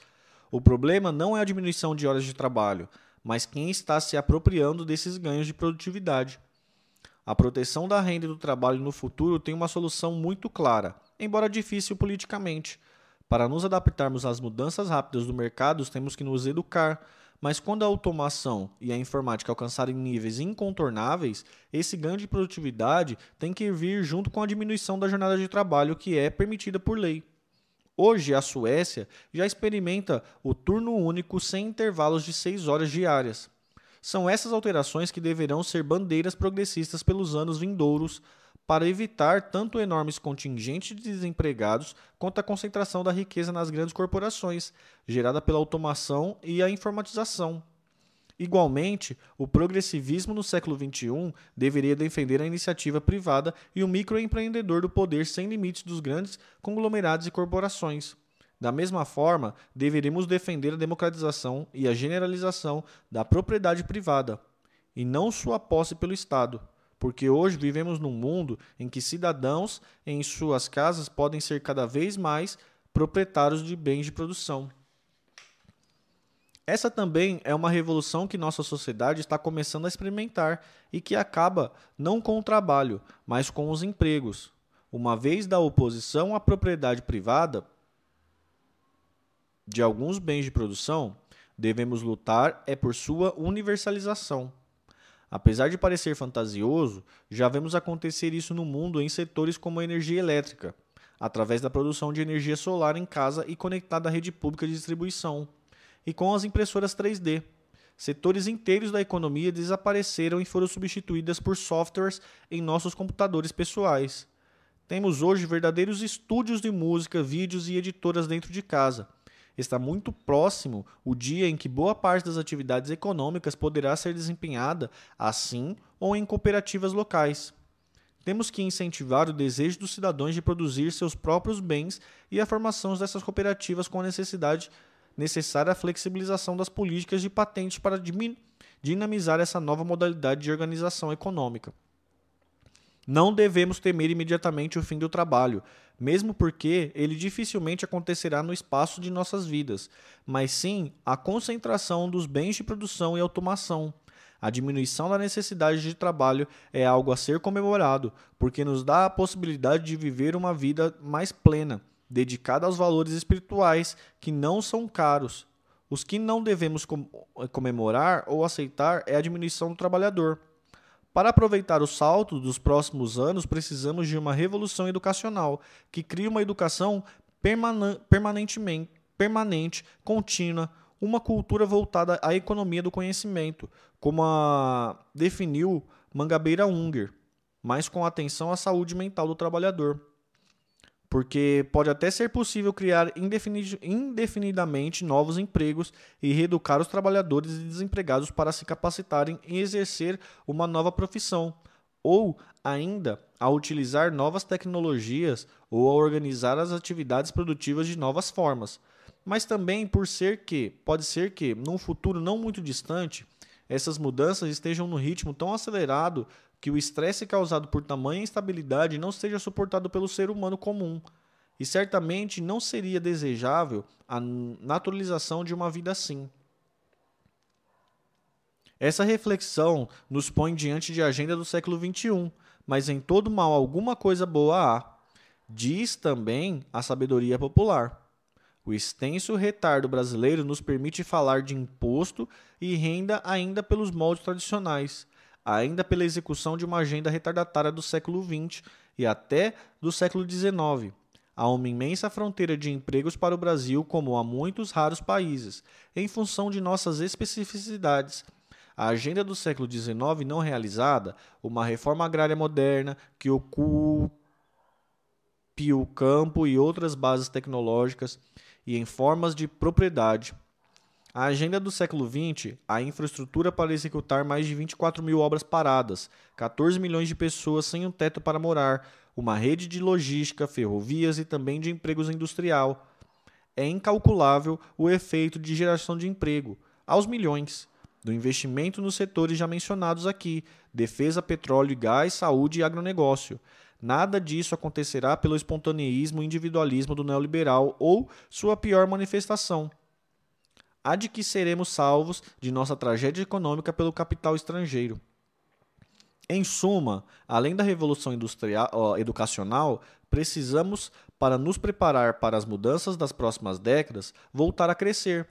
O problema não é a diminuição de horas de trabalho, mas quem está se apropriando desses ganhos de produtividade. A proteção da renda e do trabalho no futuro tem uma solução muito clara, embora difícil politicamente. Para nos adaptarmos às mudanças rápidas do mercado, temos que nos educar, mas quando a automação e a informática alcançarem níveis incontornáveis, esse ganho de produtividade tem que vir junto com a diminuição da jornada de trabalho que é permitida por lei. Hoje, a Suécia já experimenta o turno único sem intervalos de 6 horas diárias. São essas alterações que deverão ser bandeiras progressistas pelos anos vindouros para evitar tanto enormes contingentes de desempregados quanto a concentração da riqueza nas grandes corporações, gerada pela automação e a informatização. Igualmente, o progressivismo no século XXI deveria defender a iniciativa privada e o microempreendedor do poder sem limites dos grandes conglomerados e corporações. Da mesma forma, deveremos defender a democratização e a generalização da propriedade privada, e não sua posse pelo Estado, porque hoje vivemos num mundo em que cidadãos em suas casas podem ser cada vez mais proprietários de bens de produção. Essa também é uma revolução que nossa sociedade está começando a experimentar e que acaba não com o trabalho, mas com os empregos. Uma vez da oposição à propriedade privada de alguns bens de produção, devemos lutar é por sua universalização. Apesar de parecer fantasioso, já vemos acontecer isso no mundo em setores como a energia elétrica, através da produção de energia solar em casa e conectada à rede pública de distribuição, e com as impressoras 3D. Setores inteiros da economia desapareceram e foram substituídas por softwares em nossos computadores pessoais. Temos hoje verdadeiros estúdios de música, vídeos e editoras dentro de casa está muito próximo o dia em que boa parte das atividades econômicas poderá ser desempenhada assim ou em cooperativas locais. Temos que incentivar o desejo dos cidadãos de produzir seus próprios bens e a formação dessas cooperativas com a necessidade necessária flexibilização das políticas de patente para dinamizar essa nova modalidade de organização econômica. Não devemos temer imediatamente o fim do trabalho, mesmo porque ele dificilmente acontecerá no espaço de nossas vidas, mas sim a concentração dos bens de produção e automação. A diminuição da necessidade de trabalho é algo a ser comemorado, porque nos dá a possibilidade de viver uma vida mais plena, dedicada aos valores espirituais que não são caros. Os que não devemos comemorar ou aceitar é a diminuição do trabalhador. Para aproveitar o salto dos próximos anos, precisamos de uma revolução educacional que crie uma educação permanentemente, permanente, contínua, uma cultura voltada à economia do conhecimento, como a definiu Mangabeira Unger, mas com atenção à saúde mental do trabalhador porque pode até ser possível criar indefinidamente novos empregos e reeducar os trabalhadores e desempregados para se capacitarem e exercer uma nova profissão, ou ainda a utilizar novas tecnologias ou a organizar as atividades produtivas de novas formas. Mas também por ser que, pode ser que, num futuro não muito distante, essas mudanças estejam no ritmo tão acelerado que o estresse causado por tamanha instabilidade não seja suportado pelo ser humano comum, e certamente não seria desejável a naturalização de uma vida assim. Essa reflexão nos põe diante de agenda do século XXI, mas em todo mal alguma coisa boa há. Diz também a sabedoria popular. O extenso retardo brasileiro nos permite falar de imposto e renda ainda pelos moldes tradicionais, ainda pela execução de uma agenda retardatária do século XX e até do século XIX. Há uma imensa fronteira de empregos para o Brasil, como há muitos raros países, em função de nossas especificidades. A agenda do século XIX não realizada, uma reforma agrária moderna que ocupe o campo e outras bases tecnológicas e em formas de propriedade, a agenda do século XX, a infraestrutura para executar mais de 24 mil obras paradas, 14 milhões de pessoas sem um teto para morar, uma rede de logística, ferrovias e também de empregos industrial. É incalculável o efeito de geração de emprego, aos milhões, do investimento nos setores já mencionados aqui: defesa, petróleo e gás, saúde e agronegócio. Nada disso acontecerá pelo espontaneísmo e individualismo do neoliberal ou sua pior manifestação, há de que seremos salvos de nossa tragédia econômica pelo capital estrangeiro. Em suma, além da revolução industrial, ó, educacional, precisamos, para nos preparar para as mudanças das próximas décadas, voltar a crescer.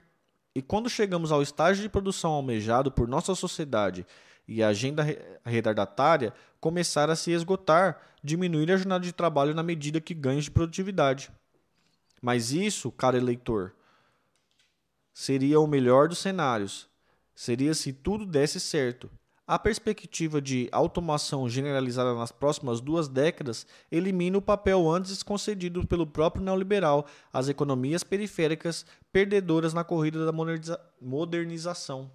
E quando chegamos ao estágio de produção almejado por nossa sociedade e a agenda retardatária começar a se esgotar, diminuir a jornada de trabalho na medida que ganhos de produtividade. Mas isso, caro eleitor, seria o melhor dos cenários. Seria se tudo desse certo. A perspectiva de automação generalizada nas próximas duas décadas elimina o papel antes concedido pelo próprio neoliberal às economias periféricas perdedoras na corrida da modernização.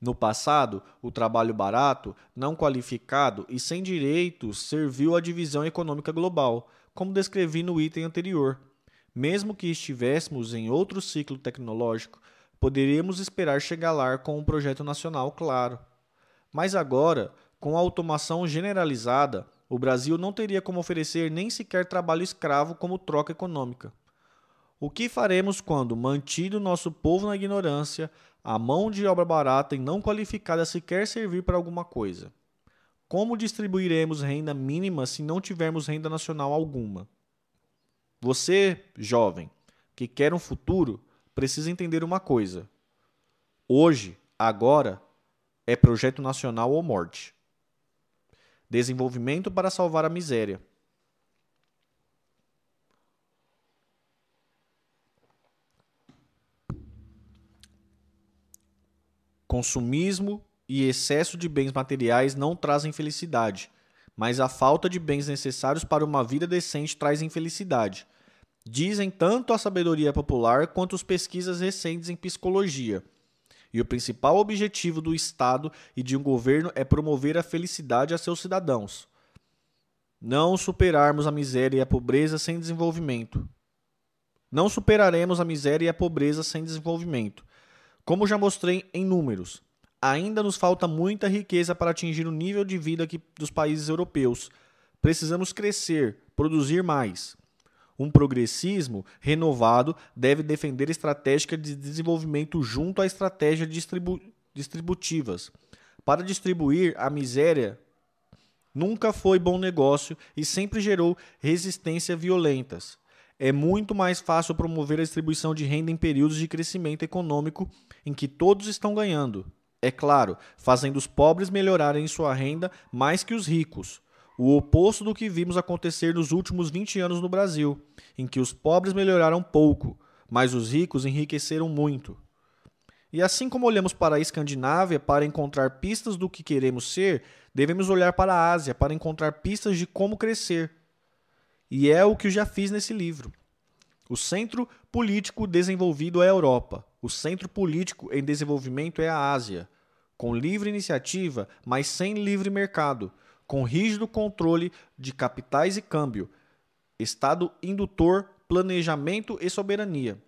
No passado, o trabalho barato, não qualificado e sem direitos serviu à divisão econômica global, como descrevi no item anterior. Mesmo que estivéssemos em outro ciclo tecnológico, poderíamos esperar chegar lá com um projeto nacional claro. Mas agora, com a automação generalizada, o Brasil não teria como oferecer nem sequer trabalho escravo como troca econômica. O que faremos quando, mantido nosso povo na ignorância, a mão de obra barata e não qualificada sequer servir para alguma coisa? Como distribuiremos renda mínima se não tivermos renda nacional alguma? Você, jovem, que quer um futuro, precisa entender uma coisa. Hoje, agora, é projeto nacional ou morte. Desenvolvimento para salvar a miséria. Consumismo e excesso de bens materiais não trazem felicidade, mas a falta de bens necessários para uma vida decente traz infelicidade. Dizem tanto a sabedoria popular quanto as pesquisas recentes em psicologia. E o principal objetivo do Estado e de um governo é promover a felicidade a seus cidadãos. Não superarmos a miséria e a pobreza sem desenvolvimento. Não superaremos a miséria e a pobreza sem desenvolvimento. Como já mostrei em números, ainda nos falta muita riqueza para atingir o nível de vida que, dos países europeus. Precisamos crescer, produzir mais. Um progressismo renovado deve defender estratégia de desenvolvimento junto à estratégia distribu distributivas. Para distribuir a miséria, nunca foi bom negócio e sempre gerou resistência violentas. É muito mais fácil promover a distribuição de renda em períodos de crescimento econômico em que todos estão ganhando. É claro, fazendo os pobres melhorarem sua renda mais que os ricos, o oposto do que vimos acontecer nos últimos 20 anos no Brasil, em que os pobres melhoraram pouco, mas os ricos enriqueceram muito. E assim como olhamos para a Escandinávia para encontrar pistas do que queremos ser, devemos olhar para a Ásia para encontrar pistas de como crescer. E é o que eu já fiz nesse livro. O centro político desenvolvido é a Europa. O centro político em desenvolvimento é a Ásia, com livre iniciativa, mas sem livre mercado com rígido controle de capitais e câmbio, Estado indutor, planejamento e soberania.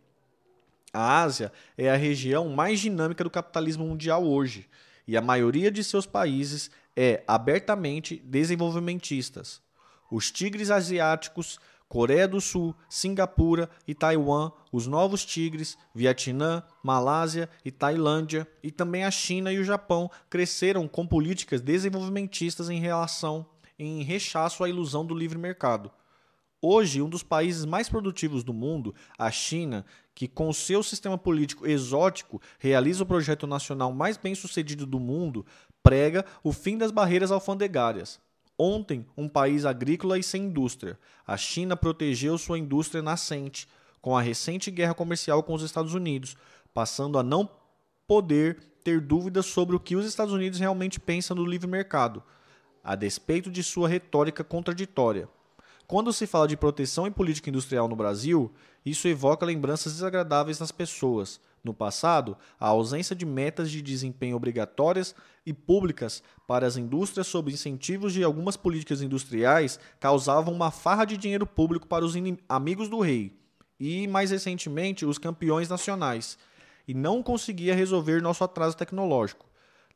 A Ásia é a região mais dinâmica do capitalismo mundial hoje, e a maioria de seus países é abertamente desenvolvimentistas. Os tigres asiáticos Coreia do Sul, Singapura e Taiwan, os novos tigres, Vietnã, Malásia e Tailândia, e também a China e o Japão cresceram com políticas desenvolvimentistas em relação em rechaço à ilusão do livre mercado. Hoje, um dos países mais produtivos do mundo, a China, que com seu sistema político exótico realiza o projeto nacional mais bem-sucedido do mundo, prega o fim das barreiras alfandegárias. Ontem, um país agrícola e sem indústria, a China protegeu sua indústria nascente com a recente guerra comercial com os Estados Unidos, passando a não poder ter dúvidas sobre o que os Estados Unidos realmente pensam do livre mercado, a despeito de sua retórica contraditória. Quando se fala de proteção e política industrial no Brasil, isso evoca lembranças desagradáveis nas pessoas, no passado, a ausência de metas de desempenho obrigatórias e públicas para as indústrias sob incentivos de algumas políticas industriais causavam uma farra de dinheiro público para os amigos do rei e, mais recentemente, os campeões nacionais, e não conseguia resolver nosso atraso tecnológico.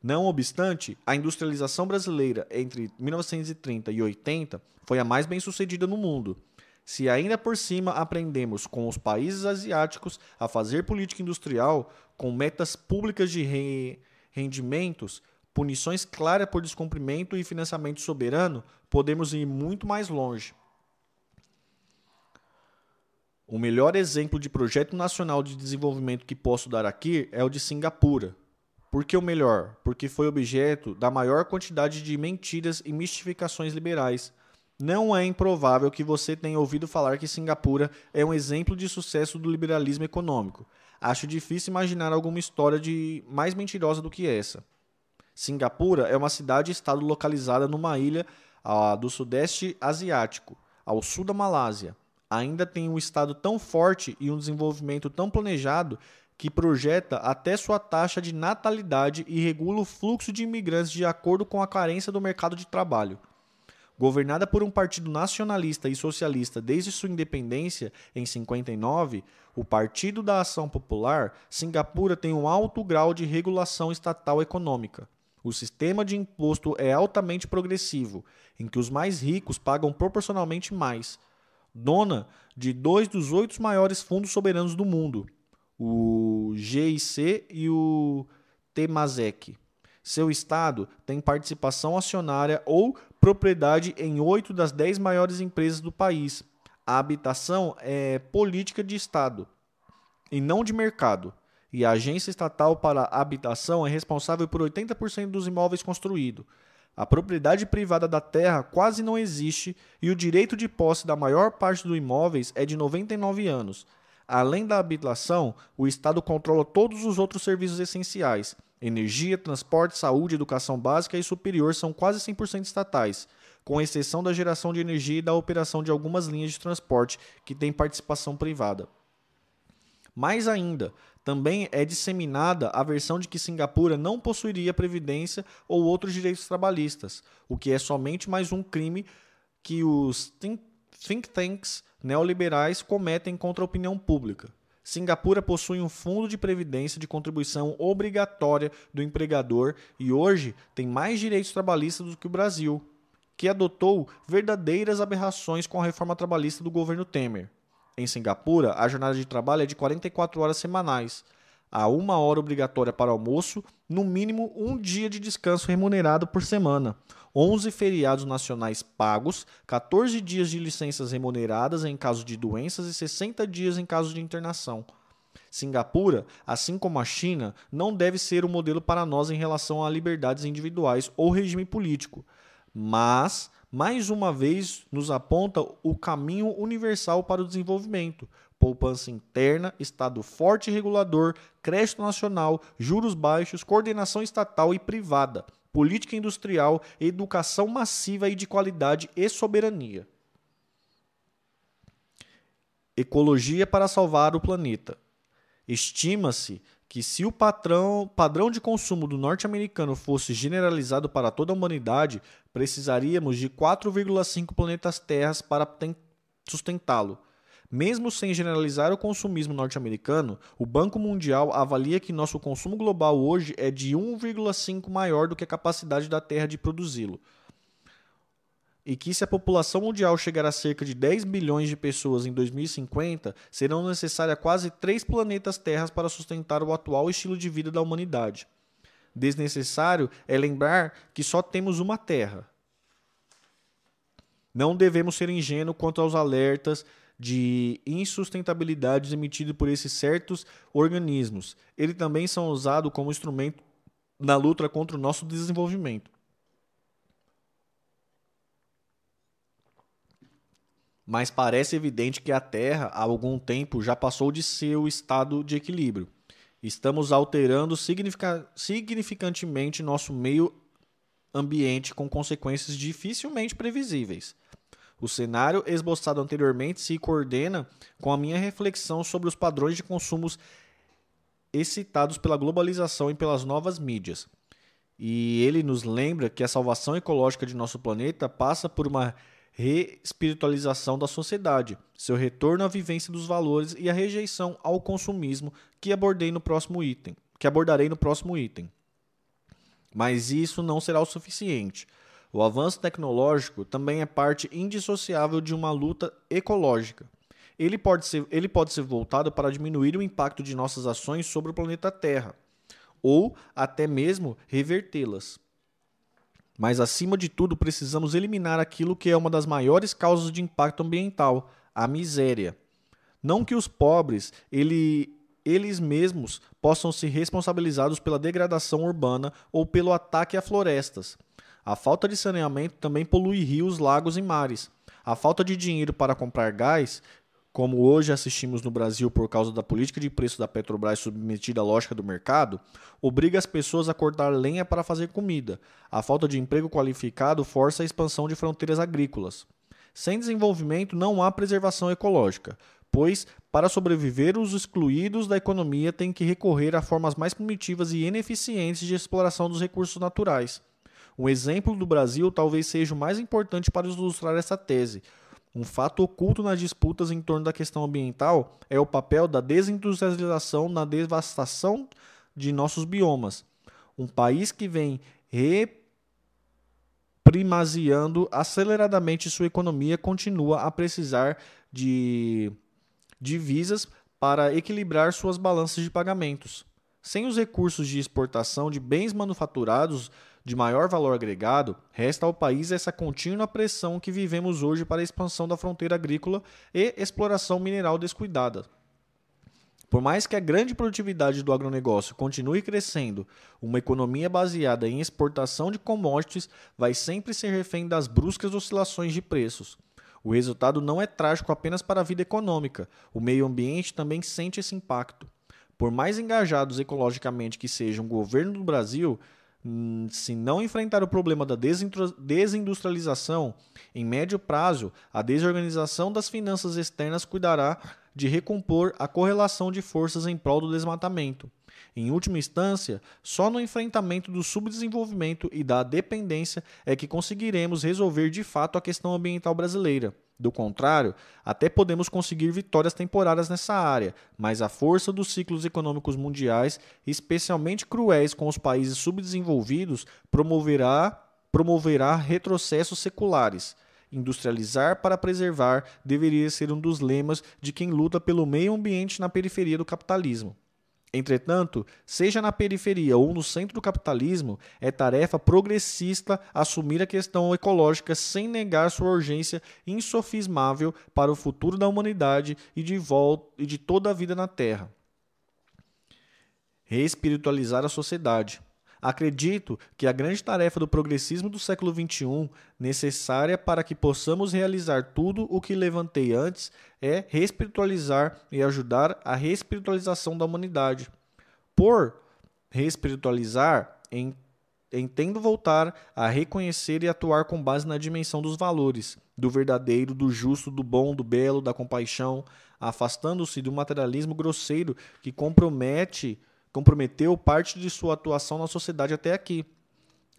Não obstante, a industrialização brasileira entre 1930 e 80 foi a mais bem-sucedida no mundo se ainda por cima aprendemos com os países asiáticos a fazer política industrial com metas públicas de re rendimentos, punições claras por descumprimento e financiamento soberano, podemos ir muito mais longe. O melhor exemplo de projeto nacional de desenvolvimento que posso dar aqui é o de Singapura. Por que o melhor? Porque foi objeto da maior quantidade de mentiras e mistificações liberais não é improvável que você tenha ouvido falar que Singapura é um exemplo de sucesso do liberalismo econômico. Acho difícil imaginar alguma história de mais mentirosa do que essa. Singapura é uma cidade-estado localizada numa ilha ah, do Sudeste Asiático, ao sul da Malásia. Ainda tem um estado tão forte e um desenvolvimento tão planejado que projeta até sua taxa de natalidade e regula o fluxo de imigrantes de acordo com a carência do mercado de trabalho. Governada por um partido nacionalista e socialista desde sua independência em 59, o Partido da Ação Popular, Singapura tem um alto grau de regulação estatal econômica. O sistema de imposto é altamente progressivo, em que os mais ricos pagam proporcionalmente mais. Dona de dois dos oito maiores fundos soberanos do mundo, o GIC e o Temasek. Seu estado tem participação acionária ou propriedade em oito das dez maiores empresas do país. A habitação é política de Estado e não de mercado. E a agência estatal para a habitação é responsável por 80% dos imóveis construídos. A propriedade privada da terra quase não existe e o direito de posse da maior parte dos imóveis é de 99 anos. Além da habitação, o Estado controla todos os outros serviços essenciais, Energia, transporte, saúde, educação básica e superior são quase 100% estatais, com exceção da geração de energia e da operação de algumas linhas de transporte que têm participação privada. Mais ainda, também é disseminada a versão de que Singapura não possuiria previdência ou outros direitos trabalhistas, o que é somente mais um crime que os think tanks neoliberais cometem contra a opinião pública. Singapura possui um fundo de previdência de contribuição obrigatória do empregador e hoje tem mais direitos trabalhistas do que o Brasil, que adotou verdadeiras aberrações com a reforma trabalhista do governo Temer. Em Singapura, a jornada de trabalho é de 44 horas semanais. Há uma hora obrigatória para almoço, no mínimo um dia de descanso remunerado por semana, 11 feriados nacionais pagos, 14 dias de licenças remuneradas em caso de doenças e 60 dias em caso de internação. Singapura, assim como a China, não deve ser o um modelo para nós em relação a liberdades individuais ou regime político, mas, mais uma vez, nos aponta o caminho universal para o desenvolvimento, poupança interna, Estado forte e regulador, crédito nacional, juros baixos, coordenação estatal e privada, política industrial, educação massiva e de qualidade e soberania. Ecologia para salvar o planeta. Estima-se que se o patrão, padrão de consumo do norte-americano fosse generalizado para toda a humanidade, precisaríamos de 4,5 planetas terras para sustentá-lo. Mesmo sem generalizar o consumismo norte-americano, o Banco Mundial avalia que nosso consumo global hoje é de 1,5 maior do que a capacidade da Terra de produzi-lo. E que se a população mundial chegar a cerca de 10 bilhões de pessoas em 2050, serão necessárias quase três planetas Terras para sustentar o atual estilo de vida da humanidade. Desnecessário é lembrar que só temos uma Terra. Não devemos ser ingênuos quanto aos alertas de insustentabilidades emitidos por esses certos organismos. Eles também são usados como instrumento na luta contra o nosso desenvolvimento. Mas parece evidente que a Terra, há algum tempo, já passou de seu estado de equilíbrio. Estamos alterando significantemente nosso meio ambiente com consequências dificilmente previsíveis. O cenário esboçado anteriormente se coordena com a minha reflexão sobre os padrões de consumos excitados pela globalização e pelas novas mídias. E ele nos lembra que a salvação ecológica de nosso planeta passa por uma reespiritualização da sociedade, seu retorno à vivência dos valores e a rejeição ao consumismo que abordei no próximo item, que abordarei no próximo item. Mas isso não será o suficiente. O avanço tecnológico também é parte indissociável de uma luta ecológica. Ele pode, ser, ele pode ser voltado para diminuir o impacto de nossas ações sobre o planeta Terra, ou até mesmo revertê-las. Mas, acima de tudo, precisamos eliminar aquilo que é uma das maiores causas de impacto ambiental: a miséria. Não que os pobres ele, eles mesmos possam ser responsabilizados pela degradação urbana ou pelo ataque a florestas. A falta de saneamento também polui rios, lagos e mares. A falta de dinheiro para comprar gás, como hoje assistimos no Brasil por causa da política de preço da Petrobras submetida à lógica do mercado, obriga as pessoas a cortar lenha para fazer comida. A falta de emprego qualificado força a expansão de fronteiras agrícolas. Sem desenvolvimento não há preservação ecológica, pois, para sobreviver, os excluídos da economia têm que recorrer a formas mais primitivas e ineficientes de exploração dos recursos naturais. Um exemplo do Brasil talvez seja o mais importante para ilustrar essa tese. Um fato oculto nas disputas em torno da questão ambiental é o papel da desindustrialização na devastação de nossos biomas. Um país que vem reprimaziando aceleradamente sua economia continua a precisar de divisas para equilibrar suas balanças de pagamentos. Sem os recursos de exportação de bens manufaturados, de maior valor agregado, resta ao país essa contínua pressão que vivemos hoje para a expansão da fronteira agrícola e exploração mineral descuidada. Por mais que a grande produtividade do agronegócio continue crescendo, uma economia baseada em exportação de commodities vai sempre ser refém das bruscas oscilações de preços. O resultado não é trágico apenas para a vida econômica, o meio ambiente também sente esse impacto. Por mais engajados ecologicamente que seja o governo do Brasil, se não enfrentar o problema da desindustrialização, em médio prazo, a desorganização das finanças externas cuidará de recompor a correlação de forças em prol do desmatamento. Em última instância, só no enfrentamento do subdesenvolvimento e da dependência é que conseguiremos resolver de fato a questão ambiental brasileira. Do contrário, até podemos conseguir vitórias temporárias nessa área, mas a força dos ciclos econômicos mundiais, especialmente cruéis com os países subdesenvolvidos, promoverá, promoverá retrocessos seculares. Industrializar para preservar deveria ser um dos lemas de quem luta pelo meio ambiente na periferia do capitalismo. Entretanto, seja na periferia ou no centro do capitalismo, é tarefa progressista assumir a questão ecológica sem negar sua urgência insofismável para o futuro da humanidade e de, volta, e de toda a vida na Terra. Reespiritualizar a sociedade. Acredito que a grande tarefa do progressismo do século XXI, necessária para que possamos realizar tudo o que levantei antes, é reespiritualizar e ajudar a reespiritualização da humanidade. Por reespiritualizar, entendo voltar a reconhecer e atuar com base na dimensão dos valores, do verdadeiro, do justo, do bom, do belo, da compaixão, afastando-se do materialismo grosseiro que compromete, comprometeu parte de sua atuação na sociedade até aqui.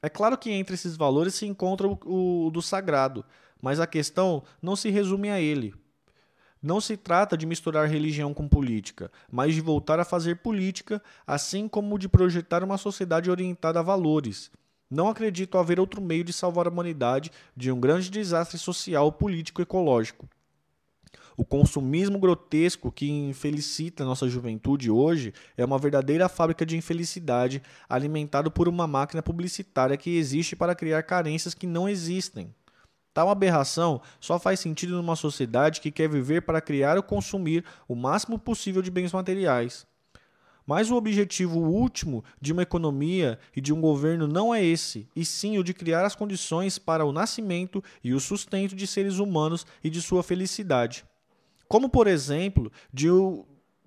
É claro que entre esses valores se encontra o, o do sagrado, mas a questão não se resume a ele. Não se trata de misturar religião com política, mas de voltar a fazer política, assim como de projetar uma sociedade orientada a valores. Não acredito haver outro meio de salvar a humanidade de um grande desastre social, político e ecológico. O consumismo grotesco que infelicita nossa juventude hoje é uma verdadeira fábrica de infelicidade alimentado por uma máquina publicitária que existe para criar carências que não existem. Tal aberração só faz sentido numa sociedade que quer viver para criar ou consumir o máximo possível de bens materiais. Mas o objetivo último de uma economia e de um governo não é esse, e sim o de criar as condições para o nascimento e o sustento de seres humanos e de sua felicidade. Como, por exemplo, de,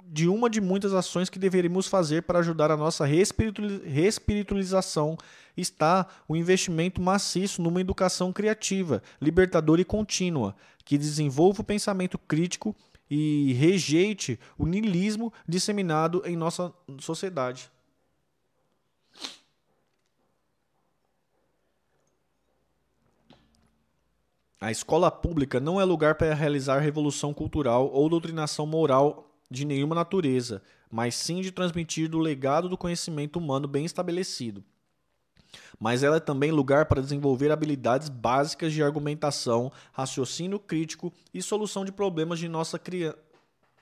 de uma de muitas ações que deveríamos fazer para ajudar a nossa respiritualização está o investimento maciço numa educação criativa, libertadora e contínua, que desenvolva o pensamento crítico e rejeite o niilismo disseminado em nossa sociedade. A escola pública não é lugar para realizar revolução cultural ou doutrinação moral de nenhuma natureza, mas sim de transmitir do legado do conhecimento humano bem estabelecido. Mas ela é também lugar para desenvolver habilidades básicas de argumentação, raciocínio crítico e solução de problemas de, nossa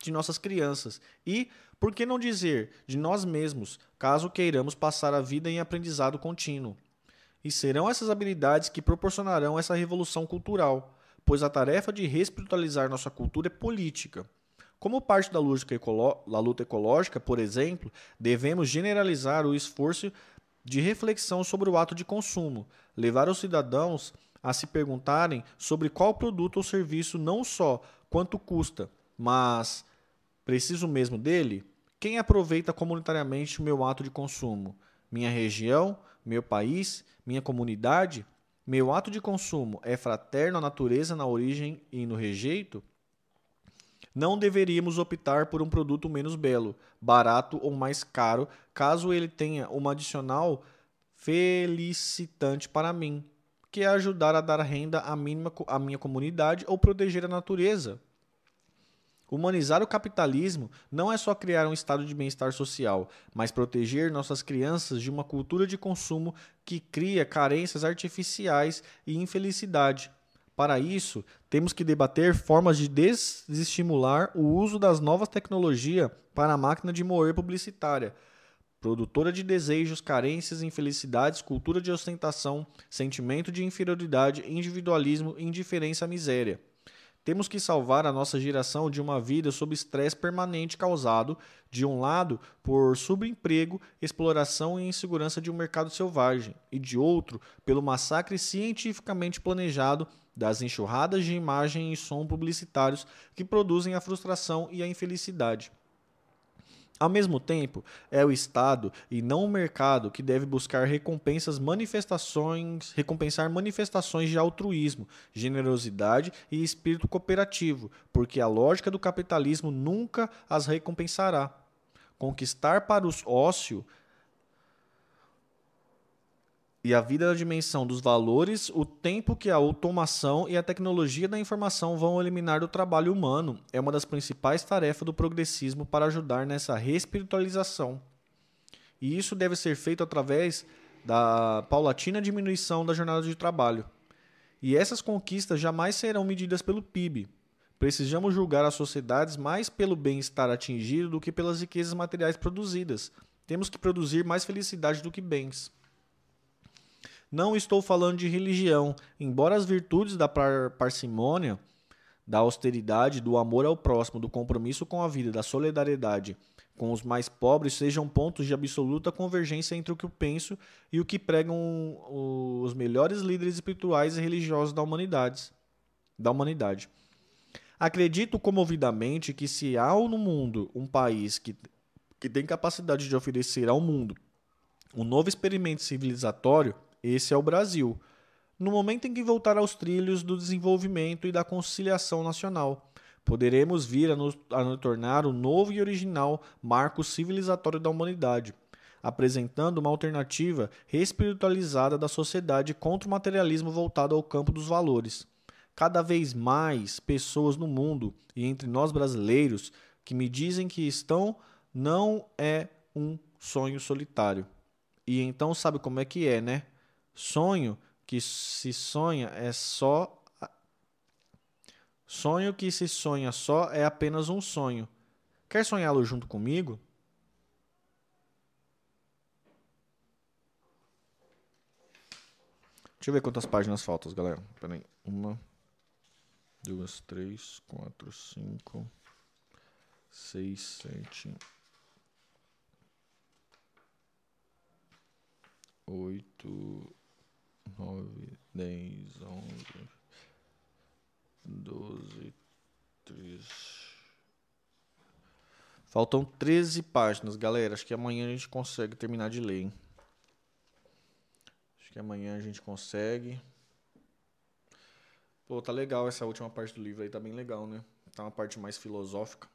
de nossas crianças. E, por que não dizer, de nós mesmos, caso queiramos passar a vida em aprendizado contínuo. E serão essas habilidades que proporcionarão essa revolução cultural, pois a tarefa de respiritualizar nossa cultura é política. Como parte da, da luta ecológica, por exemplo, devemos generalizar o esforço de reflexão sobre o ato de consumo, levar os cidadãos a se perguntarem sobre qual produto ou serviço não só quanto custa, mas preciso mesmo dele? Quem aproveita comunitariamente o meu ato de consumo? Minha região, meu país, minha comunidade? Meu ato de consumo é fraterno à natureza na origem e no rejeito? Não deveríamos optar por um produto menos belo, barato ou mais caro, caso ele tenha uma adicional felicitante para mim, que é ajudar a dar renda à, mínima, à minha comunidade ou proteger a natureza. Humanizar o capitalismo não é só criar um estado de bem-estar social, mas proteger nossas crianças de uma cultura de consumo que cria carências artificiais e infelicidade. Para isso, temos que debater formas de desestimular o uso das novas tecnologias para a máquina de moer publicitária, produtora de desejos, carências, infelicidades, cultura de ostentação, sentimento de inferioridade, individualismo, indiferença à miséria. Temos que salvar a nossa geração de uma vida sob estresse permanente causado, de um lado, por subemprego, exploração e insegurança de um mercado selvagem, e de outro, pelo massacre cientificamente planejado das enxurradas de imagem e som publicitários que produzem a frustração e a infelicidade. Ao mesmo tempo, é o Estado e não o mercado que deve buscar recompensas manifestações, recompensar manifestações de altruísmo, generosidade e espírito cooperativo, porque a lógica do capitalismo nunca as recompensará. Conquistar para os ócio e a vida da dimensão dos valores, o tempo que a automação e a tecnologia da informação vão eliminar do trabalho humano é uma das principais tarefas do progressismo para ajudar nessa respiritualização. E isso deve ser feito através da paulatina diminuição da jornada de trabalho. E essas conquistas jamais serão medidas pelo PIB. Precisamos julgar as sociedades mais pelo bem-estar atingido do que pelas riquezas materiais produzidas. Temos que produzir mais felicidade do que bens. Não estou falando de religião, embora as virtudes da par parcimônia, da austeridade, do amor ao próximo, do compromisso com a vida, da solidariedade com os mais pobres sejam pontos de absoluta convergência entre o que eu penso e o que pregam os melhores líderes espirituais e religiosos da humanidade. Da humanidade. Acredito comovidamente que se há no mundo um país que, que tem capacidade de oferecer ao mundo um novo experimento civilizatório, esse é o Brasil. No momento em que voltar aos trilhos do desenvolvimento e da conciliação nacional, poderemos vir a nos, a nos tornar o novo e original marco civilizatório da humanidade, apresentando uma alternativa respiritualizada da sociedade contra o materialismo voltado ao campo dos valores. Cada vez mais pessoas no mundo e entre nós brasileiros que me dizem que estão não é um sonho solitário. E então sabe como é que é, né? Sonho que se sonha é só. Sonho que se sonha só é apenas um sonho. Quer sonhá-lo junto comigo? Deixa eu ver quantas páginas faltam, galera. Pera aí. Uma, duas, três, quatro, cinco, seis, sete, oito, nove, dez, onze, doze, treze. Faltam 13 páginas, galera. Acho que amanhã a gente consegue terminar de ler, hein? Acho que amanhã a gente consegue. Pô, tá legal essa última parte do livro aí, tá bem legal, né? Tá uma parte mais filosófica.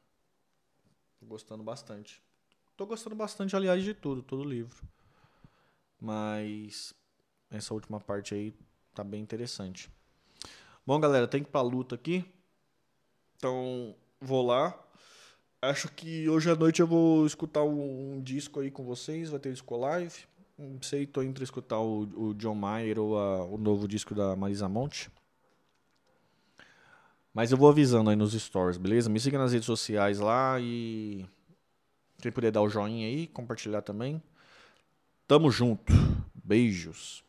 Tô gostando bastante. Tô gostando bastante, aliás, de tudo, todo o livro. Mas essa última parte aí tá bem interessante. Bom, galera, tem que ir pra luta aqui. Então, vou lá. Acho que hoje à noite eu vou escutar um, um disco aí com vocês. Vai ter disco live. Não sei, tô entre escutar o, o John Mayer ou a, o novo disco da Marisa Monte. Mas eu vou avisando aí nos stories, beleza? Me siga nas redes sociais lá e. Quem puder dar o joinha aí, compartilhar também. Tamo junto. Beijos.